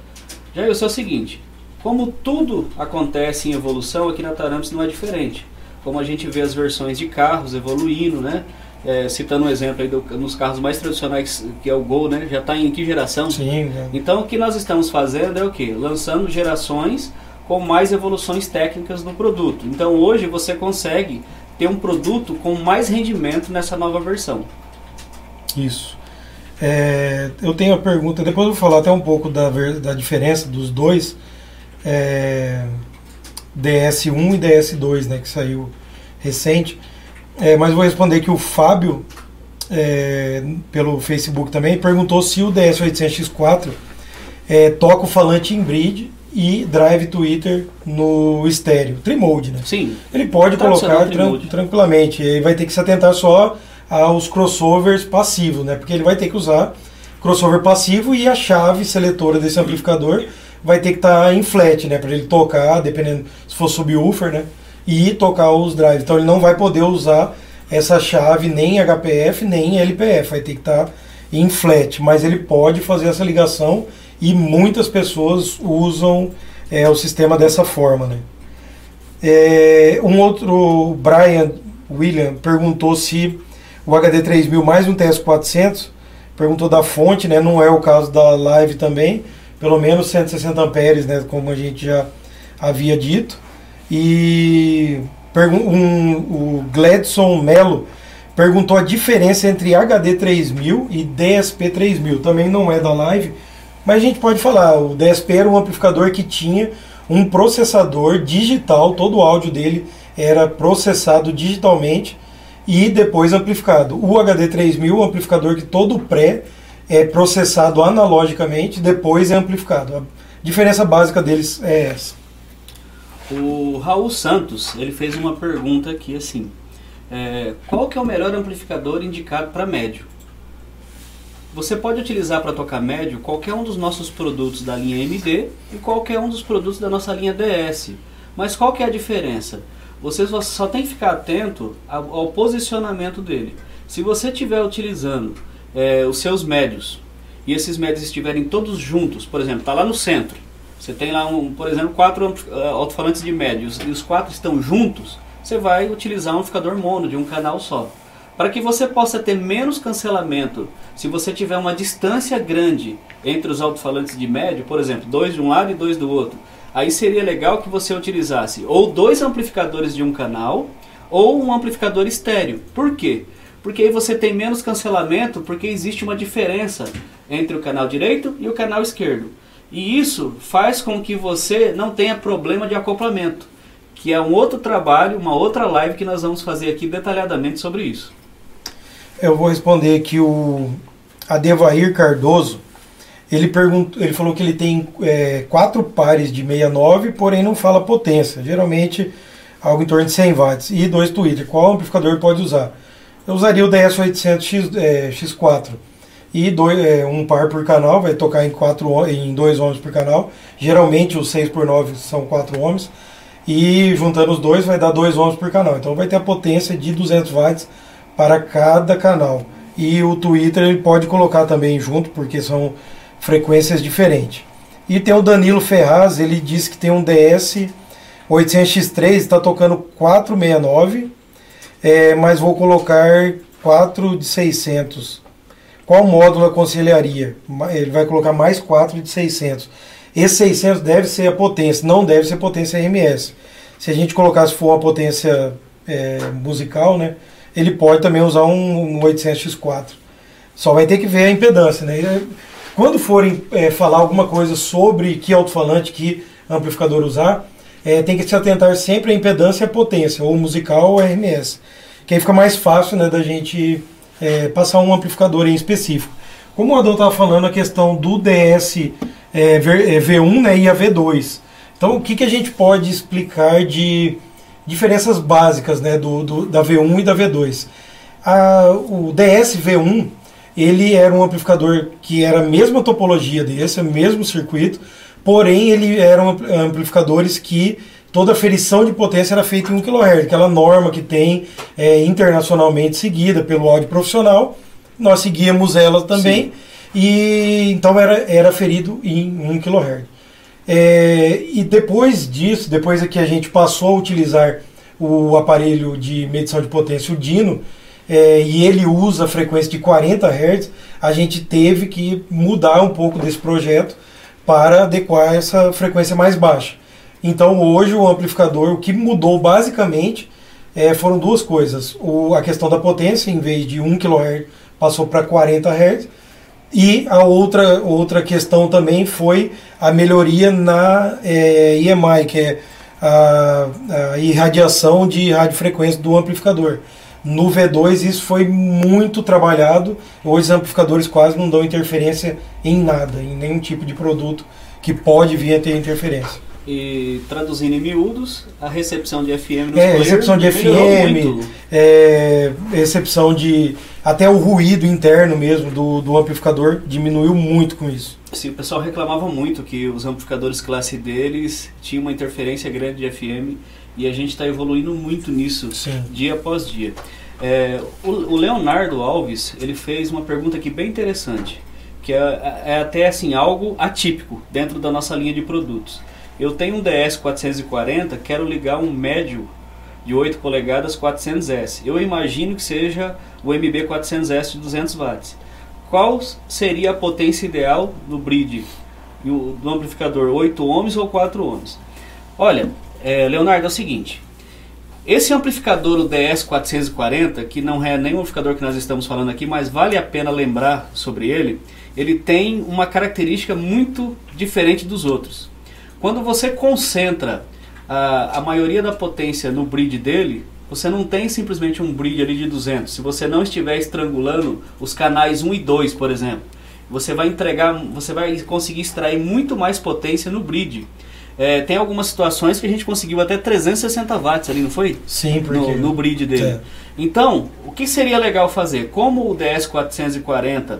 Jailson, é o seguinte, como tudo acontece em evolução, aqui na Taramps não é diferente como a gente vê as versões de carros evoluindo, né? É, citando um exemplo aí do, nos carros mais tradicionais, que é o Gol, né? Já está em que geração? Sim. É. Então o que nós estamos fazendo é o que? Lançando gerações com mais evoluções técnicas no produto. Então hoje você consegue ter um produto com mais rendimento nessa nova versão. Isso. É, eu tenho a pergunta, depois eu vou falar até um pouco da, da diferença dos dois é, DS1 e DS2, né, que saiu recente. É, mas vou responder que o Fábio, é, pelo Facebook também, perguntou se o DS800X4 é, toca o falante em bridge e drive Twitter no estéreo, trimode, né? Sim. Ele pode colocar tran tranquilamente, ele vai ter que se atentar só aos crossovers passivos, né? Porque ele vai ter que usar crossover passivo e a chave seletora desse amplificador vai ter que estar tá em flat, né? Para ele tocar, dependendo se for subwoofer, né? E tocar os drives. Então ele não vai poder usar essa chave nem HPF nem LPF, vai ter que estar tá em flat, mas ele pode fazer essa ligação e muitas pessoas usam é, o sistema dessa forma, né? É, um outro, Brian William, perguntou se o HD 3000 mais um TS400, perguntou da fonte, né? Não é o caso da live também, pelo menos 160 amperes, né? Como a gente já havia dito. E um, o Gladson Melo perguntou a diferença entre HD 3000 e DSP 3000. Também não é da live, mas a gente pode falar. O DSP era um amplificador que tinha um processador digital, todo o áudio dele era processado digitalmente e depois amplificado. O HD3000 o amplificador que todo pré é processado analogicamente, depois é amplificado. A diferença básica deles é essa. O Raul Santos ele fez uma pergunta aqui assim: é, qual que é o melhor amplificador indicado para médio? Você pode utilizar para tocar médio qualquer um dos nossos produtos da linha MD e qualquer um dos produtos da nossa linha DS. Mas qual que é a diferença? Você só tem que ficar atento ao, ao posicionamento dele. Se você estiver utilizando é, os seus médios e esses médios estiverem todos juntos, por exemplo, está lá no centro, você tem lá, um, por exemplo, quatro uh, alto-falantes de médios e os quatro estão juntos, você vai utilizar um amplificador mono de um canal só. Para que você possa ter menos cancelamento, se você tiver uma distância grande entre os alto-falantes de médio, por exemplo, dois de um lado e dois do outro, aí seria legal que você utilizasse ou dois amplificadores de um canal ou um amplificador estéreo. Por quê? Porque aí você tem menos cancelamento, porque existe uma diferença entre o canal direito e o canal esquerdo. E isso faz com que você não tenha problema de acoplamento, que é um outro trabalho, uma outra live que nós vamos fazer aqui detalhadamente sobre isso. Eu vou responder que o Adevair Cardoso, ele, perguntou, ele falou que ele tem é, quatro pares de 69, porém não fala potência. Geralmente algo em torno de 100 watts. E dois Twitter. Qual amplificador pode usar? Eu usaria o DS800 é, X4 e dois, é, um par por canal, vai tocar em, quatro, em dois ohms por canal. Geralmente os 6 por 9 são 4 ohms. E juntando os dois vai dar 2 ohms por canal. Então vai ter a potência de 200 watts para cada canal. E o Twitter ele pode colocar também junto, porque são frequências diferentes. E tem o Danilo Ferraz, ele disse que tem um DS 800X3, está tocando 469, é, mas vou colocar 4 de 600. Qual módulo aconselharia? Ele vai colocar mais 4 de 600. Esse 600 deve ser a potência, não deve ser potência RMS. Se a gente colocar, se for uma potência é, musical, né, ele pode também usar um, um 800X4. Só vai ter que ver a impedância. Né? Quando forem é, falar alguma coisa sobre que alto-falante, que amplificador usar, é, tem que se atentar sempre à impedância e à potência, ou musical ou RMS. Que aí fica mais fácil né, da gente é, passar um amplificador em específico. Como o Adão estava falando, a questão do DS é, V1 é, né, e a V2. Então, o que, que a gente pode explicar de diferenças básicas né, do, do, da V1 e da V2. A, o DS-V1 ele era um amplificador que era a mesma topologia desse, o mesmo circuito, porém ele eram amplificadores que toda a ferição de potência era feita em 1 kHz, aquela norma que tem é, internacionalmente seguida pelo áudio profissional, nós seguíamos ela também, Sim. e então era, era ferido em 1 kHz. É, e depois disso, depois que a gente passou a utilizar o aparelho de medição de potência, o Dino, é, e ele usa a frequência de 40 Hz, a gente teve que mudar um pouco desse projeto para adequar essa frequência mais baixa. Então hoje o amplificador, o que mudou basicamente é, foram duas coisas. O, a questão da potência, em vez de 1 kHz, passou para 40 Hz. E a outra, outra questão também foi a melhoria na é, EMI, que é a, a irradiação de radiofrequência do amplificador. No V2 isso foi muito trabalhado. Hoje os amplificadores quase não dão interferência em nada, em nenhum tipo de produto que pode vir a ter interferência. E traduzindo em miúdos, a recepção de FM nos É, recepção de FM, é, recepção de. Até o ruído interno mesmo do, do amplificador diminuiu muito com isso. Sim, o pessoal reclamava muito que os amplificadores classe deles tinham uma interferência grande de FM e a gente está evoluindo muito nisso Sim. dia após dia. É, o, o Leonardo Alves ele fez uma pergunta aqui bem interessante, que é, é até assim algo atípico dentro da nossa linha de produtos. Eu tenho um DS 440, quero ligar um médio de 8 polegadas 400S. Eu imagino que seja o MB 400S de 200 watts. Qual seria a potência ideal do bridge do amplificador 8 ohms ou 4 ohms? Olha, é, Leonardo, é o seguinte. Esse amplificador, o DS440, que não é nem o amplificador que nós estamos falando aqui, mas vale a pena lembrar sobre ele, ele tem uma característica muito diferente dos outros. Quando você concentra a, a maioria da potência no bridge dele, você não tem simplesmente um bridge ali de 200. Se você não estiver estrangulando os canais 1 e 2, por exemplo, você vai entregar, você vai conseguir extrair muito mais potência no bridge. É, tem algumas situações que a gente conseguiu até 360 watts ali, não foi? Sim, porque... No, no bridge dele. É. Então, o que seria legal fazer? Como o DS440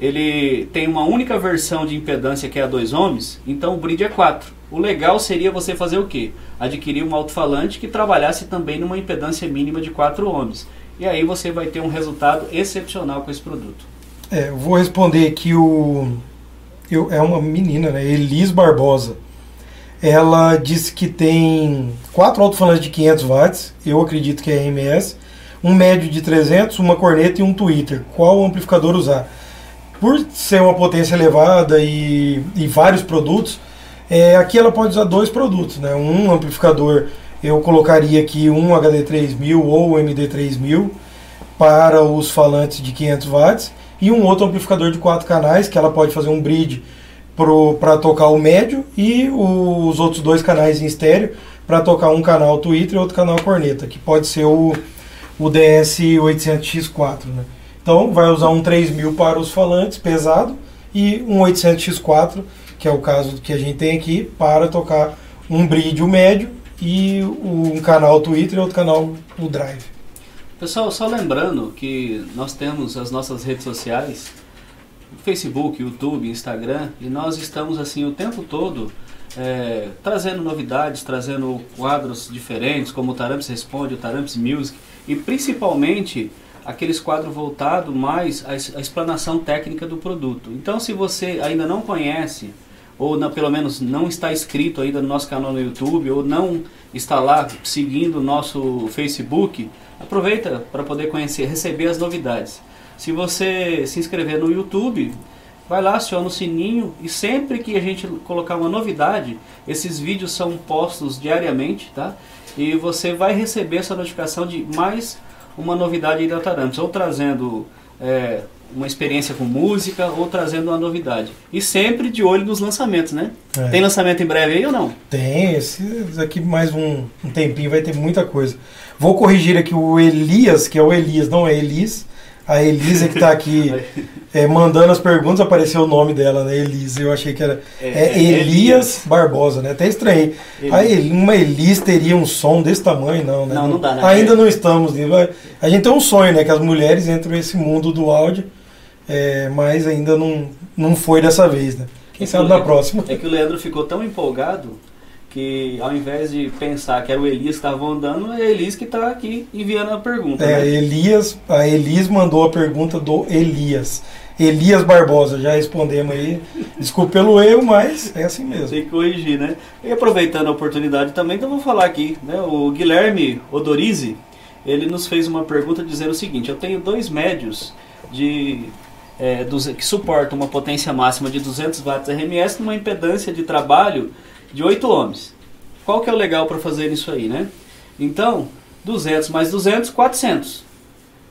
ele tem uma única versão de impedância que é a 2 ohms, então o bridge é 4. O legal seria você fazer o quê? Adquirir um alto-falante que trabalhasse também numa impedância mínima de 4 ohms. E aí você vai ter um resultado excepcional com esse produto. É, eu vou responder aqui o. Eu, é uma menina, né? Elis Barbosa. Ela disse que tem quatro alto-falantes de 500 watts, eu acredito que é RMS, um médio de 300, uma corneta e um Twitter. Qual amplificador usar? Por ser uma potência elevada e, e vários produtos, é, aqui ela pode usar dois produtos, né? Um amplificador, eu colocaria aqui um HD3000 ou MD3000 para os falantes de 500 watts e um outro amplificador de quatro canais que ela pode fazer um bridge para tocar o médio e os outros dois canais em estéreo para tocar um canal Twitter e outro canal corneta, que pode ser o, o DS800X4. Né? Então vai usar um 3000 para os falantes pesado e um 800X4, que é o caso que a gente tem aqui, para tocar um bridge o médio e um canal Twitter e outro canal o Drive. Pessoal, só lembrando que nós temos as nossas redes sociais, Facebook, YouTube, Instagram, e nós estamos assim o tempo todo é, trazendo novidades, trazendo quadros diferentes, como o Taramps Responde, o Taramps Music, e principalmente aqueles quadros voltados mais à, explanação técnica do produto. Então, se você ainda não conhece, ou não, pelo menos não está inscrito ainda no nosso canal no YouTube, ou não está lá seguindo o nosso Facebook, aproveita para poder conhecer, receber as novidades. Se você se inscrever no YouTube, vai lá, aciona o sininho e sempre que a gente colocar uma novidade, esses vídeos são postos diariamente, tá? E você vai receber essa notificação de mais uma novidade aí da Taramps, ou trazendo é, uma experiência com música, ou trazendo uma novidade. E sempre de olho nos lançamentos, né? É. Tem lançamento em breve aí ou não? Tem, esse aqui mais um, um tempinho vai ter muita coisa. Vou corrigir aqui o Elias, que é o Elias, não é Elis. A Elisa que está aqui é, mandando as perguntas, apareceu o nome dela, né? Elisa. Eu achei que era. É, É, é Elias, Elias. Barbosa, né? Até estranhei. Elias. Uma Elis teria um som desse tamanho, não, né? Não, não dá, né? Ainda não estamos nisso. A gente tem um sonho, né? Que as mulheres entram nesse mundo do áudio, é, mas ainda não, não foi dessa vez, né? Quem sabe na próxima. É que o Leandro ficou tão empolgado que ao invés de pensar que era o Elias que estava andando, é a Elis que está aqui enviando a pergunta. É, né? Elias, a Elis mandou a pergunta do Elias. Elias Barbosa, já respondemos aí. Desculpa pelo erro, mas é assim mesmo. Tem que corrigir, né? E aproveitando a oportunidade também, então eu vou falar aqui, né? O Guilherme Odorizzi, ele nos fez uma pergunta dizendo o seguinte: eu tenho dois médios de é, que suportam uma potência máxima de 200 watts RMS numa impedância de trabalho de 8 ohms. qual que é o legal para fazer isso aí, né? Então, 200 mais 200, 400.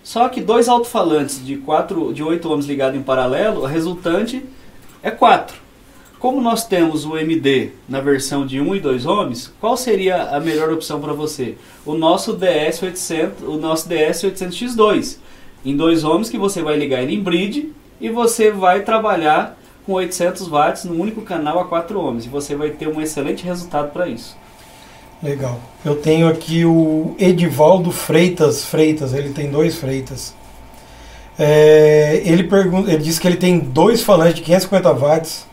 Só que dois alto-falantes de, 4, de 8 ohms ligados em paralelo, a resultante é 4. Como nós temos o MD na versão de 1 e 2 ohms, qual seria a melhor opção para você? O nosso DS800, o nosso DS800X2, em 2 ohms que você vai ligar ele em bridge e você vai trabalhar com 800 watts no único canal a 4 ohms e você vai ter um excelente resultado para isso. Legal. Eu tenho aqui o Edivaldo Freitas Freitas, ele tem dois Freitas. É, ele, pergunta, ele diz que ele tem dois falantes de 550 watts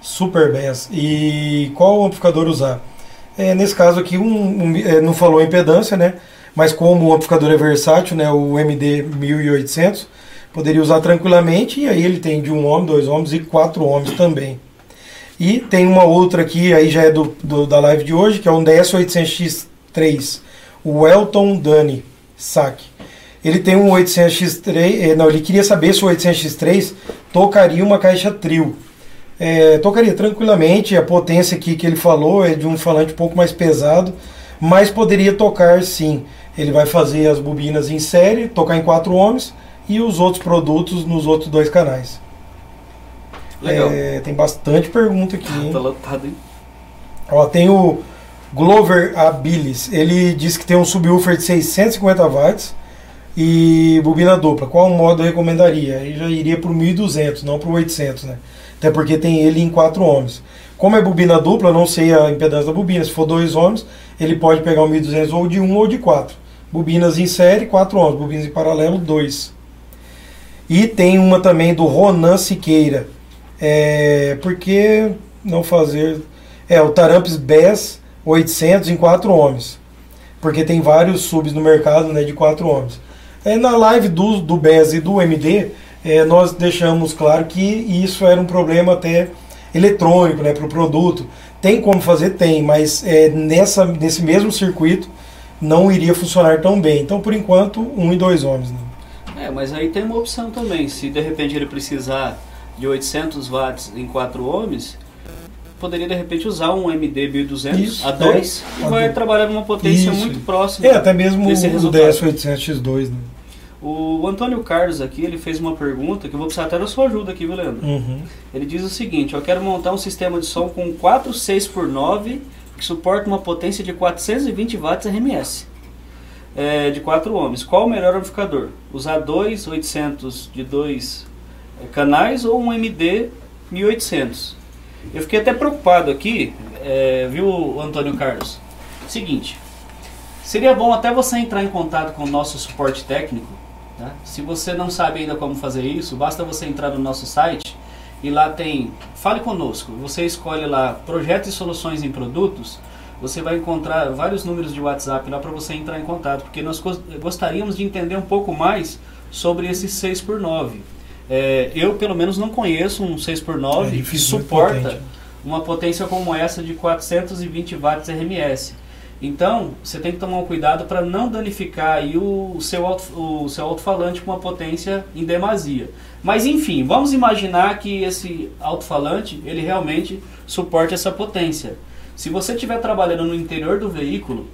Super Bass. E qual amplificador usar? É, nesse caso aqui, um, um, é, não falou impedância, né? Mas como o amplificador é versátil, né, o MD 1800, poderia usar tranquilamente. E aí ele tem de 1 ohm, 2 ohms e 4 ohms também. E tem uma outra aqui, aí já é do, do da live de hoje, que é um DS800X3, o Elton Dani Sac. Ele tem um 800X3, eh, não, ele queria saber se o 800X3 tocaria uma caixa trio. É, tocaria tranquilamente, a potência aqui que ele falou é de um falante um pouco mais pesado, mas poderia tocar sim. Ele vai fazer as bobinas em série, tocar em 4 ohms e os outros produtos nos outros dois canais. Legal. É, tem bastante pergunta aqui. Hein? Tá lotado, hein? Ó, tem o Glover Abilis. Ele diz que tem um subwoofer de 650 watts e bobina dupla. Qual modo eu recomendaria? Aí já iria para o 1200, não para o 800, né? Até porque tem ele em 4 ohms. Como é bobina dupla, não sei a impedância da bobina. Se for 2 ohms, ele pode pegar o 1200 ou de 1 ou de 4. Bobinas em série, 4 ohms. Bobinas em paralelo, 2. E tem uma também do Ronan Siqueira. É, por que não fazer... É, o Tarampes BES 800 em 4 ohms. Porque tem vários subs no mercado né, de 4 ohms. É, na live do, do BES e do MD, é, nós deixamos claro que isso era um problema até eletrônico né, para o produto. Tem como fazer? Tem, mas é, nessa, nesse mesmo circuito não iria funcionar tão bem. Então, por enquanto, 1 um e 2 ohms. Né? É, mas aí tem uma opção também. Se de repente ele precisar de 800 watts em 4 ohms, poderia de repente usar um MD 1200 isso, a 2 é, e vai trabalhar numa potência isso. muito próxima. É, até mesmo o DS800X2. Né? O Antônio Carlos aqui, ele fez uma pergunta que eu vou precisar até da sua ajuda aqui, viu, Leandro? Uhum. Ele diz o seguinte, eu quero montar um sistema de som com 4 6 por 9 que suporta uma potência de 420 watts RMS. É, de 4 ohms. Qual o melhor amplificador? Usar dois 800 de dois é, canais ou um MD 1800? Eu fiquei até preocupado aqui, é, viu, Antônio Carlos? Seguinte, seria bom até você entrar em contato com o nosso suporte técnico Tá? Se você não sabe ainda como fazer isso, basta você entrar no nosso site e lá tem Fale Conosco. Você escolhe lá Projetos e Soluções em Produtos. Você vai encontrar vários números de WhatsApp lá para você entrar em contato, porque nós gostaríamos de entender um pouco mais sobre esse 6x9. É, eu, pelo menos, não conheço um 6x9 é que suporta uma potência como essa de 420 watts RMS. Então, você tem que tomar um cuidado para não danificar aí o, seu, alto, o seu alto-falante com uma potência em demasia. Mas enfim, vamos imaginar que esse alto-falante ele realmente suporte essa potência. Se você estiver trabalhando no interior do veículo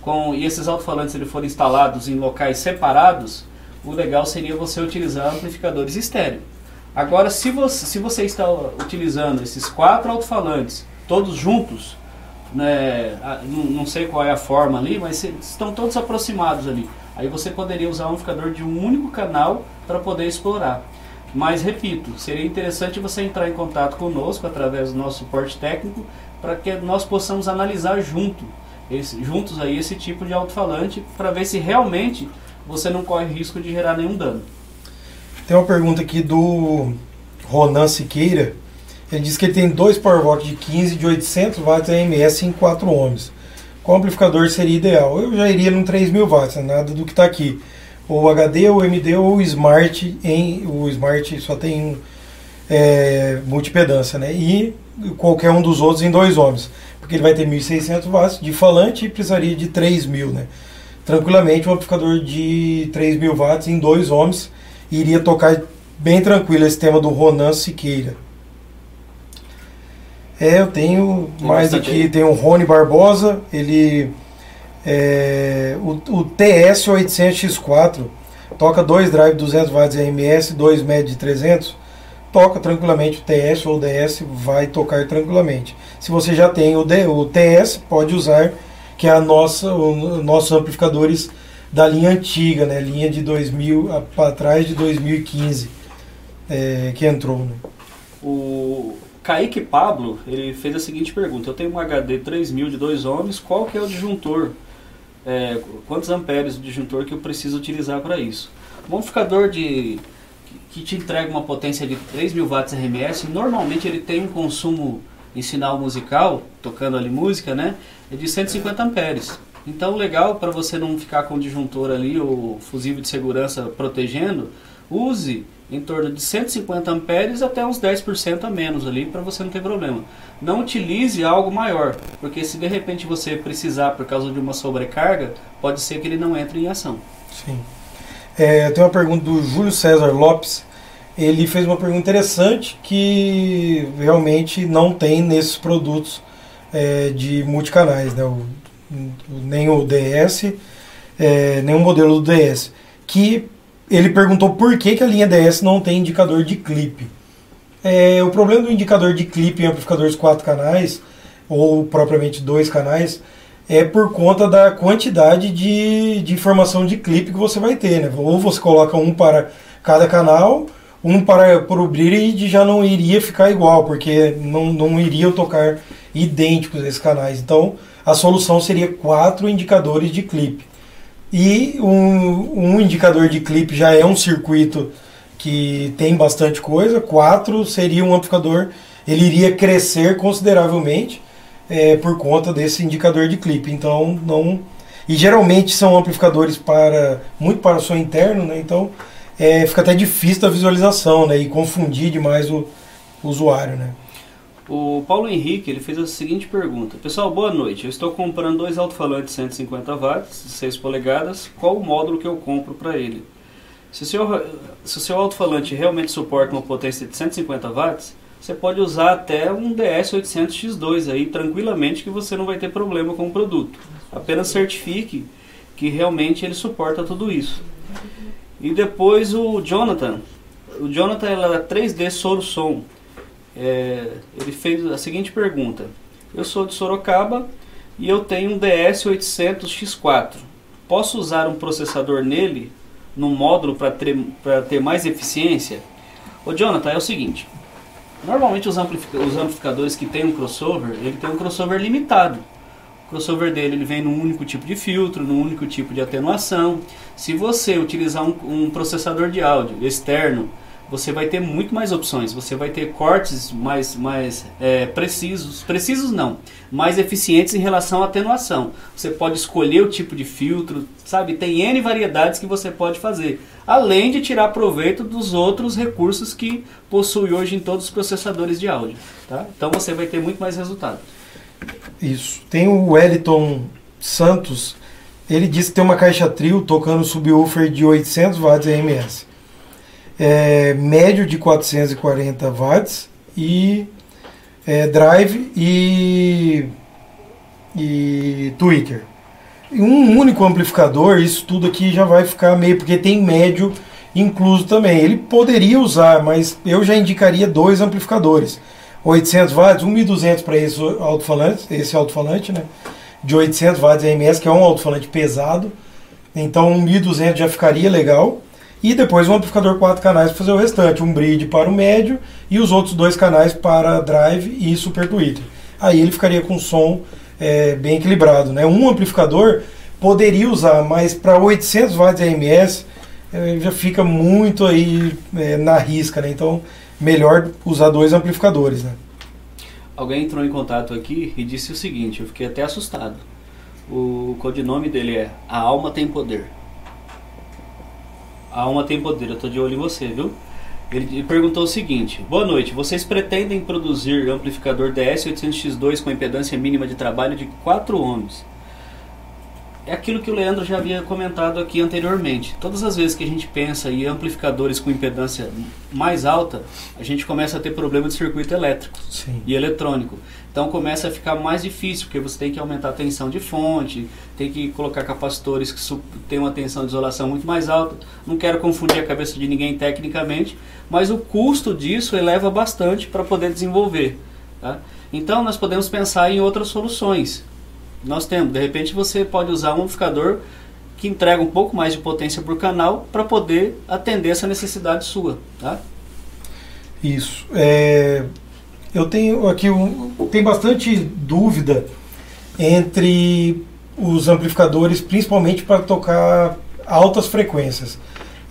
com, e esses alto-falantes forem instalados em locais separados, o legal seria você utilizar amplificadores estéreo. Agora, se você, se você está utilizando esses quatro alto-falantes todos juntos, né, não, sei qual é a forma ali, mas estão todos aproximados ali. Aí você poderia usar um amplificador de um único canal para poder explorar. Mas repito, seria interessante você entrar em contato conosco através do nosso suporte técnico para que nós possamos analisar junto, esse, juntos aí esse tipo de alto-falante para ver se realmente você não corre risco de gerar nenhum dano. Tem uma pergunta aqui do Ronan Siqueira. Ele diz que ele tem dois powerwalk de 15 de 800 watts AMS em 4 ohms. Qual amplificador seria ideal? Eu já iria num 3000 watts, nada do que está aqui. Ou HD, ou MD, ou Smart. Em, o Smart só tem é, multipedância, né? E qualquer um dos outros em 2 ohms. Porque ele vai ter 1600 watts de falante e precisaria de 3000, né? Tranquilamente, um amplificador de 3000 watts em 2 ohms iria tocar bem tranquilo esse tema do Ronan Siqueira. É, eu tenho Tem mais aqui, aí? tem o Rony Barbosa, ele é, o, o TS800X4 toca dois drive 200 watts RMS, dois médio de 300, toca tranquilamente o TS ou o DS vai tocar tranquilamente. Se você já tem o, D, o TS, pode usar que é a nossa o, nossos amplificadores da linha antiga, né, linha de 2000 para trás de 2015 é, que entrou, né? O Kaique Pablo, ele fez a seguinte pergunta. Eu tenho um HD 3000 de 2 ohms, qual que é o disjuntor? É, quantos amperes de disjuntor que eu preciso utilizar para isso? Um amplificador de, que te entrega uma potência de 3000 watts RMS, normalmente ele tem um consumo em sinal musical, tocando ali música, né? É de 150 amperes. Então, legal para você não ficar com o disjuntor ali, o fusível de segurança protegendo, use em torno de 150 amperes até uns 10% a menos ali para você não ter problema. Não utilize algo maior, porque se de repente você precisar por causa de uma sobrecarga, pode ser que ele não entre em ação. Sim. É, tem uma pergunta do Júlio César Lopes. Ele fez uma pergunta interessante que realmente não tem nesses produtos é, de multicanais, né? O, nem o DS, é, o modelo do DS. Que ele perguntou por que, que a linha DS não tem indicador de clipe. É, o problema do indicador de clipe em amplificadores quatro canais, ou propriamente dois canais, é por conta da quantidade de, de informação de clipe que você vai ter. Né? Ou você coloca um para cada canal, um para, para o grid já não iria ficar igual, porque não, não iriam tocar idênticos esses canais. Então a solução seria quatro indicadores de clipe. E um, um indicador de clipe já é um circuito que tem bastante coisa. Quatro seria um amplificador, ele iria crescer consideravelmente é, por conta desse indicador de clipe. Então não e geralmente são amplificadores para muito para o som interno, né? Então é, fica até difícil da visualização, né? E confundir demais o, o usuário, né? O Paulo Henrique ele fez a seguinte pergunta: Pessoal, boa noite. Eu estou comprando dois alto-falantes 150 watts, de 6 polegadas. Qual o módulo que eu compro para ele? Se o seu, se seu alto-falante realmente suporta uma potência de 150 watts, você pode usar até um DS800X2 aí tranquilamente que você não vai ter problema com o produto. Apenas certifique que realmente ele suporta tudo isso. E depois o Jonathan. O Jonathan ela é 3D Soro Som. É, ele fez a seguinte pergunta: Eu sou de Sorocaba e eu tenho um DS800X4. Posso usar um processador nele, no módulo, para ter, ter mais eficiência? Ô Jonathan, é o seguinte: normalmente os, amplific- os amplificadores que tem um crossover, ele tem um crossover limitado. O crossover dele ele vem num único tipo de filtro, num único tipo de atenuação. Se você utilizar um, um processador de áudio externo, você vai ter muito mais opções. Você vai ter cortes mais, mais é, precisos, precisos não, mais eficientes em relação à atenuação. Você pode escolher o tipo de filtro, sabe? Tem N variedades que você pode fazer. Além de tirar proveito dos outros recursos que possui hoje em todos os processadores de áudio. Tá? Então você vai ter muito mais resultado. Isso. Tem o Wellington Santos. Ele disse que tem uma caixa trio tocando subwoofer de 800 watts RMS. É, médio de 440 watts e é, drive e, e tweaker. E Um único amplificador, isso tudo aqui já vai ficar meio, porque tem médio incluso também. Ele poderia usar, mas eu já indicaria dois amplificadores. 800 watts, 1200 para esse alto-falante, esse alto-falante, né? De 800 watts RMS, que é um alto-falante pesado. Então, um 1200 já ficaria legal. E depois um amplificador 4 canais para fazer o restante, um bridge para o médio e os outros dois canais para drive e super tweeter. Aí ele ficaria com som é, bem equilibrado, né? Um amplificador poderia usar, mas para 800 watts RMS é, já fica muito aí é, na risca, né? Então melhor usar dois amplificadores, né? Alguém entrou em contato aqui e disse o seguinte, eu fiquei até assustado. O codinome dele é A Alma Tem Poder. A Alma Tem Poder, eu tô de olho em você, viu? Ele perguntou o seguinte: Boa noite, vocês pretendem produzir amplificador DS800X2 com impedância mínima de trabalho de 4 ohms? é aquilo que o Leandro já havia comentado aqui anteriormente. Todas as vezes que a gente pensa em amplificadores com impedância mais alta, a gente começa a ter problema de circuito elétrico Sim. e eletrônico. Então começa a ficar mais difícil, porque você tem que aumentar a tensão de fonte, tem que colocar capacitores que têm uma tensão de isolação muito mais alta. Não quero confundir a cabeça de ninguém tecnicamente, mas o custo disso eleva bastante para poder desenvolver. Tá? Então nós podemos pensar em outras soluções nós temos. De repente você pode usar um amplificador que entrega um pouco mais de potência por canal para poder atender essa necessidade sua, tá? Isso. É, eu tenho aqui um, tem bastante dúvida entre os amplificadores, principalmente para tocar altas frequências.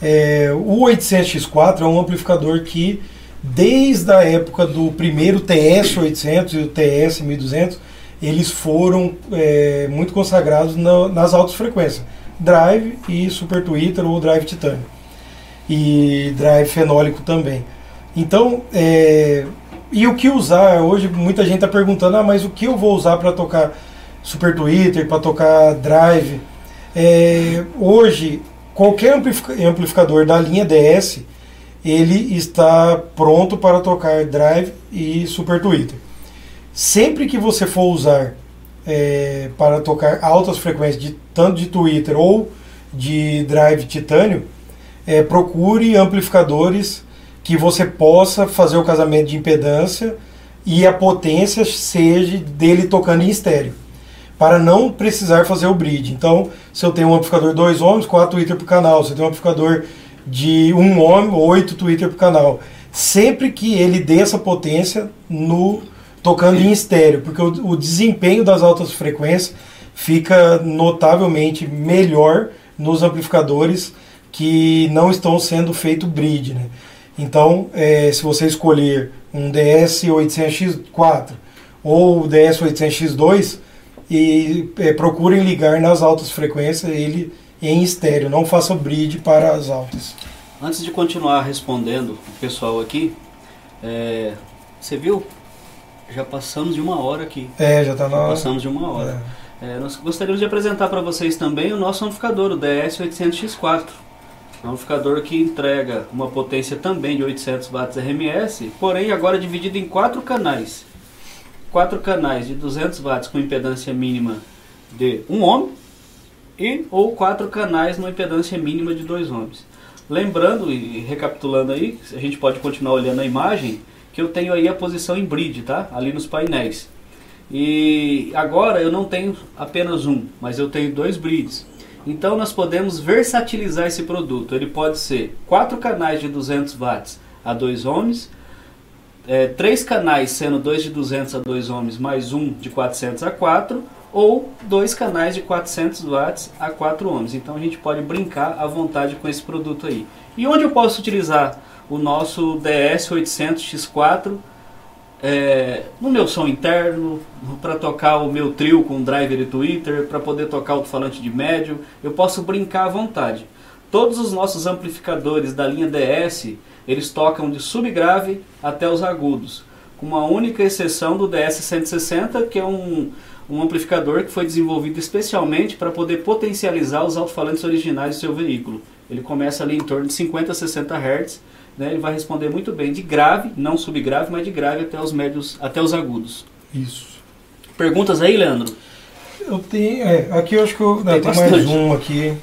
É, o 800X4 é um amplificador que, desde a época do primeiro TS800 e o TS1200, eles foram é, muito consagrados na, nas altas frequências. Drive e Super Twitter ou Drive Titânio. E Drive fenólico também. Então, é, e o que usar? Hoje muita gente está perguntando, ah, mas o que eu vou usar para tocar Super Twitter, para tocar Drive? É, hoje, qualquer amplificador da linha DS, ele está pronto para tocar Drive e Super Twitter. Sempre que você for usar é, para tocar altas frequências, de, tanto de Twitter ou de drive titânio, é, procure amplificadores que você possa fazer o casamento de impedância e a potência seja dele tocando em estéreo, para não precisar fazer o bridge. Então, se eu tenho um amplificador 2 ohms, 4 Twitter por canal, se eu tenho um amplificador de 1 ohm, 8 Twitter por canal, sempre que ele dê essa potência no tocando em estéreo, porque o, o desempenho das altas frequências fica notavelmente melhor nos amplificadores que não estão sendo feito bridge. Né? Então, é, se você escolher um DS800X4 ou DS800X2, e é, procurem ligar nas altas frequências ele em estéreo, não façam bridge para as altas. Antes de continuar respondendo o pessoal aqui, é, você viu já passamos de uma hora aqui. É, já está na hora. Passamos de uma hora. É. É, nós gostaríamos de apresentar para vocês também o nosso amplificador, o DS800X4. É um amplificador que entrega uma potência também de 800 watts RMS, porém agora dividido em quatro canais. Quatro canais de 200 watts com impedância mínima de 1 ohm e ou quatro canais com impedância mínima de 2 ohms. Lembrando e recapitulando aí, a gente pode continuar olhando a imagem, que eu tenho aí a posição em bridge, tá? Ali nos painéis. E agora eu não tenho apenas um, mas eu tenho dois bridges. Então nós podemos versatilizar esse produto. Ele pode ser quatro canais de 200 watts a 2 ohms, é, três canais sendo dois de 200 a 2 ohms mais um de 400 a 4, ou dois canais de 400 watts a 4 ohms. Então a gente pode brincar à vontade com esse produto aí. E onde eu posso utilizar o nosso DS800X4 é, no meu som interno, para tocar o meu trio com driver e Twitter, para poder tocar o falante de médio, eu posso brincar à vontade. Todos os nossos amplificadores da linha DS, eles tocam de subgrave até os agudos, com uma única exceção do DS160, que é um, um amplificador que foi desenvolvido especialmente para poder potencializar os alto-falantes originais do seu veículo. Ele começa ali em torno de 50 a 60 Hz né, ele vai responder muito bem de grave, não subgrave, mas de grave até os médios, até os agudos. Isso. Perguntas aí, Leandro? Eu tenho, é, aqui eu acho que eu, tem, tem mais um aqui.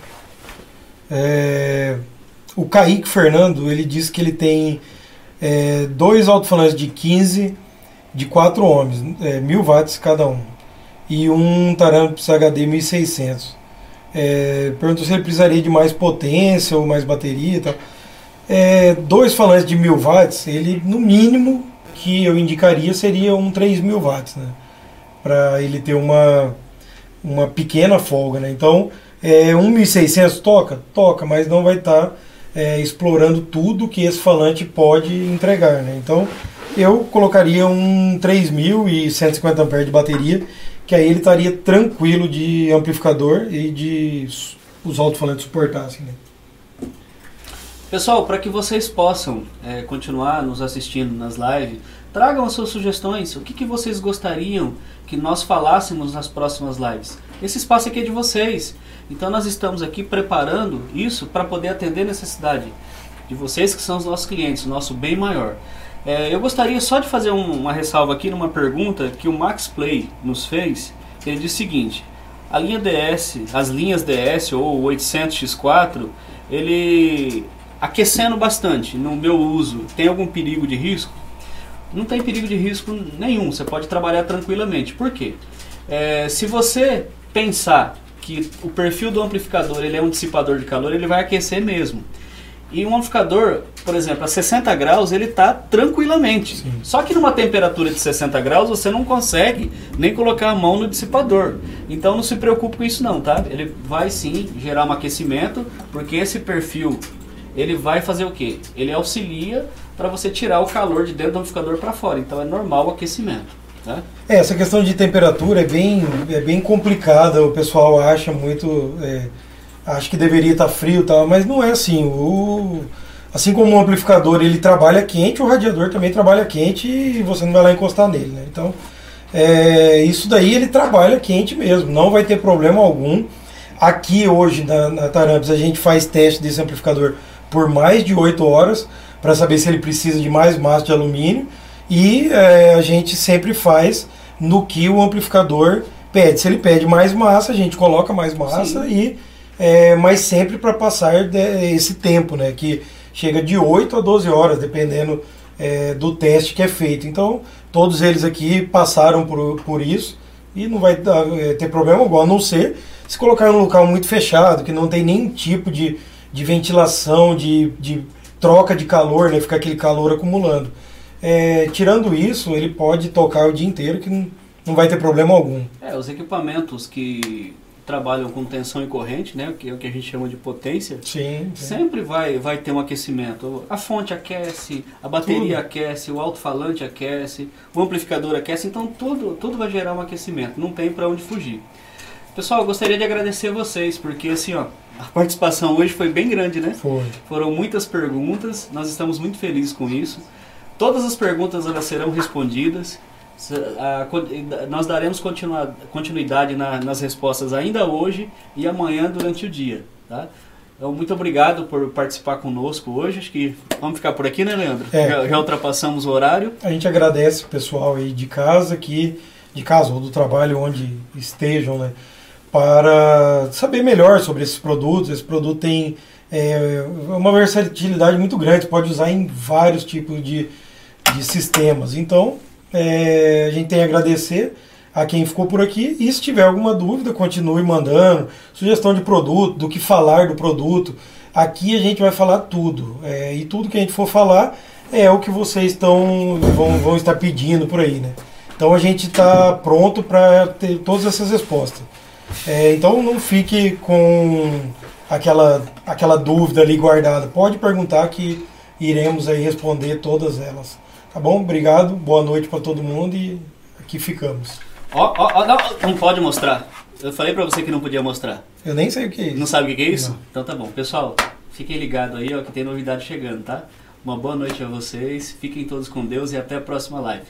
É, o Kaique Fernando, ele disse que ele tem é, dois alto-falantes de 15 de 4 ohms, é, 1000 watts cada um, e um Taramps HD 1600. É, perguntou se ele precisaria de mais potência ou mais bateria e tal. É, dois falantes de mil watts, ele no mínimo que eu indicaria seria um 3000 watts, né? Para ele ter uma, uma pequena folga, né? Então, é, um 1600 toca? Toca, mas não vai estar tá, é, explorando tudo que esse falante pode entregar, né? Então, eu colocaria um 3150 ampere de bateria, que aí ele estaria tranquilo de amplificador e de os alto-falantes suportassem, né? Pessoal, para que vocês possam é, continuar nos assistindo nas lives, tragam as suas sugestões. O que, que vocês gostariam que nós falássemos nas próximas lives? esse espaço aqui é de vocês. Então nós estamos aqui preparando isso para poder atender a necessidade de vocês que são os nossos clientes, nosso bem maior. É, eu gostaria só de fazer um, uma ressalva aqui numa pergunta que o Max Play nos fez. Ele disse o seguinte: a linha DS, as linhas DS ou o 800X4, ele aquecendo bastante no meu uso, tem algum perigo de risco? Não tem perigo de risco nenhum, você pode trabalhar tranquilamente. Por quê? É, se você pensar que o perfil do amplificador ele é um dissipador de calor, ele vai aquecer mesmo. E um amplificador, por exemplo, a 60 graus, ele está tranquilamente. Sim. Só que numa temperatura de 60 graus, você não consegue nem colocar a mão no dissipador. Então não se preocupe com isso não, tá? Ele vai sim gerar um aquecimento, porque esse perfil, ele vai fazer o quê? Ele auxilia para você tirar o calor de dentro do amplificador para fora. Então é normal o aquecimento. Né? É, essa questão de temperatura é bem, é bem complicada, o pessoal acha muito... É acho que deveria estar frio tal, mas não é assim. O, assim como o amplificador ele trabalha quente, o radiador também trabalha quente e você não vai lá encostar nele. Né? Então, é, isso daí ele trabalha quente mesmo, não vai ter problema algum. Aqui hoje na, na a gente faz teste desse amplificador por mais de 8 horas para saber se ele precisa de mais massa de alumínio e é, a gente sempre faz no que o amplificador pede. Se ele pede mais massa, a gente coloca mais massa Sim. e é, mas sempre para passar de, esse tempo, né? Que chega de 8 a 12 horas, dependendo é, do teste que é feito. Então, todos eles aqui passaram por, por isso e não vai dar, é, ter problema algum, a não ser se colocar em um local muito fechado, que não tem nenhum tipo de, de ventilação, de, de troca de calor, né? Ficar aquele calor acumulando. É, tirando isso, ele pode tocar o dia inteiro que não, não vai ter problema algum. É, os equipamentos que trabalham com tensão e corrente, né, que é o que a gente chama de potência, sim, sim. sempre vai, vai ter um aquecimento. A fonte aquece, a bateria tudo. aquece, o alto-falante aquece, o amplificador aquece, então tudo, tudo vai gerar um aquecimento, não tem para onde fugir. Pessoal, eu gostaria de agradecer vocês, porque assim, ó, a participação hoje foi bem grande, né? Foi. Foram muitas perguntas, nós estamos muito felizes com isso. Todas as perguntas elas serão respondidas nós daremos continuidade nas respostas ainda hoje e amanhã durante o dia. Tá? Então, muito obrigado por participar conosco hoje. Acho que vamos ficar por aqui, né, Leandro? É. Já, já, ultrapassamos o horário. A gente agradece o pessoal aí de casa, que, de casa ou do trabalho, onde estejam, né, para saber melhor sobre esses produtos. Esse produto tem é, uma versatilidade muito grande, pode usar em vários tipos de, de sistemas. Então, é, a gente tem a agradecer a quem ficou por aqui e se tiver alguma dúvida, continue mandando, sugestão de produto, do que falar do produto. Aqui a gente vai falar tudo. É, e tudo que a gente for falar é o que vocês estão vão, vão estar pedindo por aí, né? Então a gente está pronto para ter todas essas respostas. É, então não fique com aquela, aquela dúvida ali guardada. Pode perguntar que iremos aí responder todas elas. Tá bom? Obrigado. Boa noite para todo mundo e aqui ficamos. Ó, ó, ó, não, não pode mostrar. Eu falei para você que não podia mostrar. Eu nem sei o que é isso. Não sabe o que é isso? Não. Então tá bom. Pessoal, fiquem ligados aí, ó, que tem novidade chegando, tá? Uma boa noite a vocês. Fiquem todos com Deus e até a próxima live.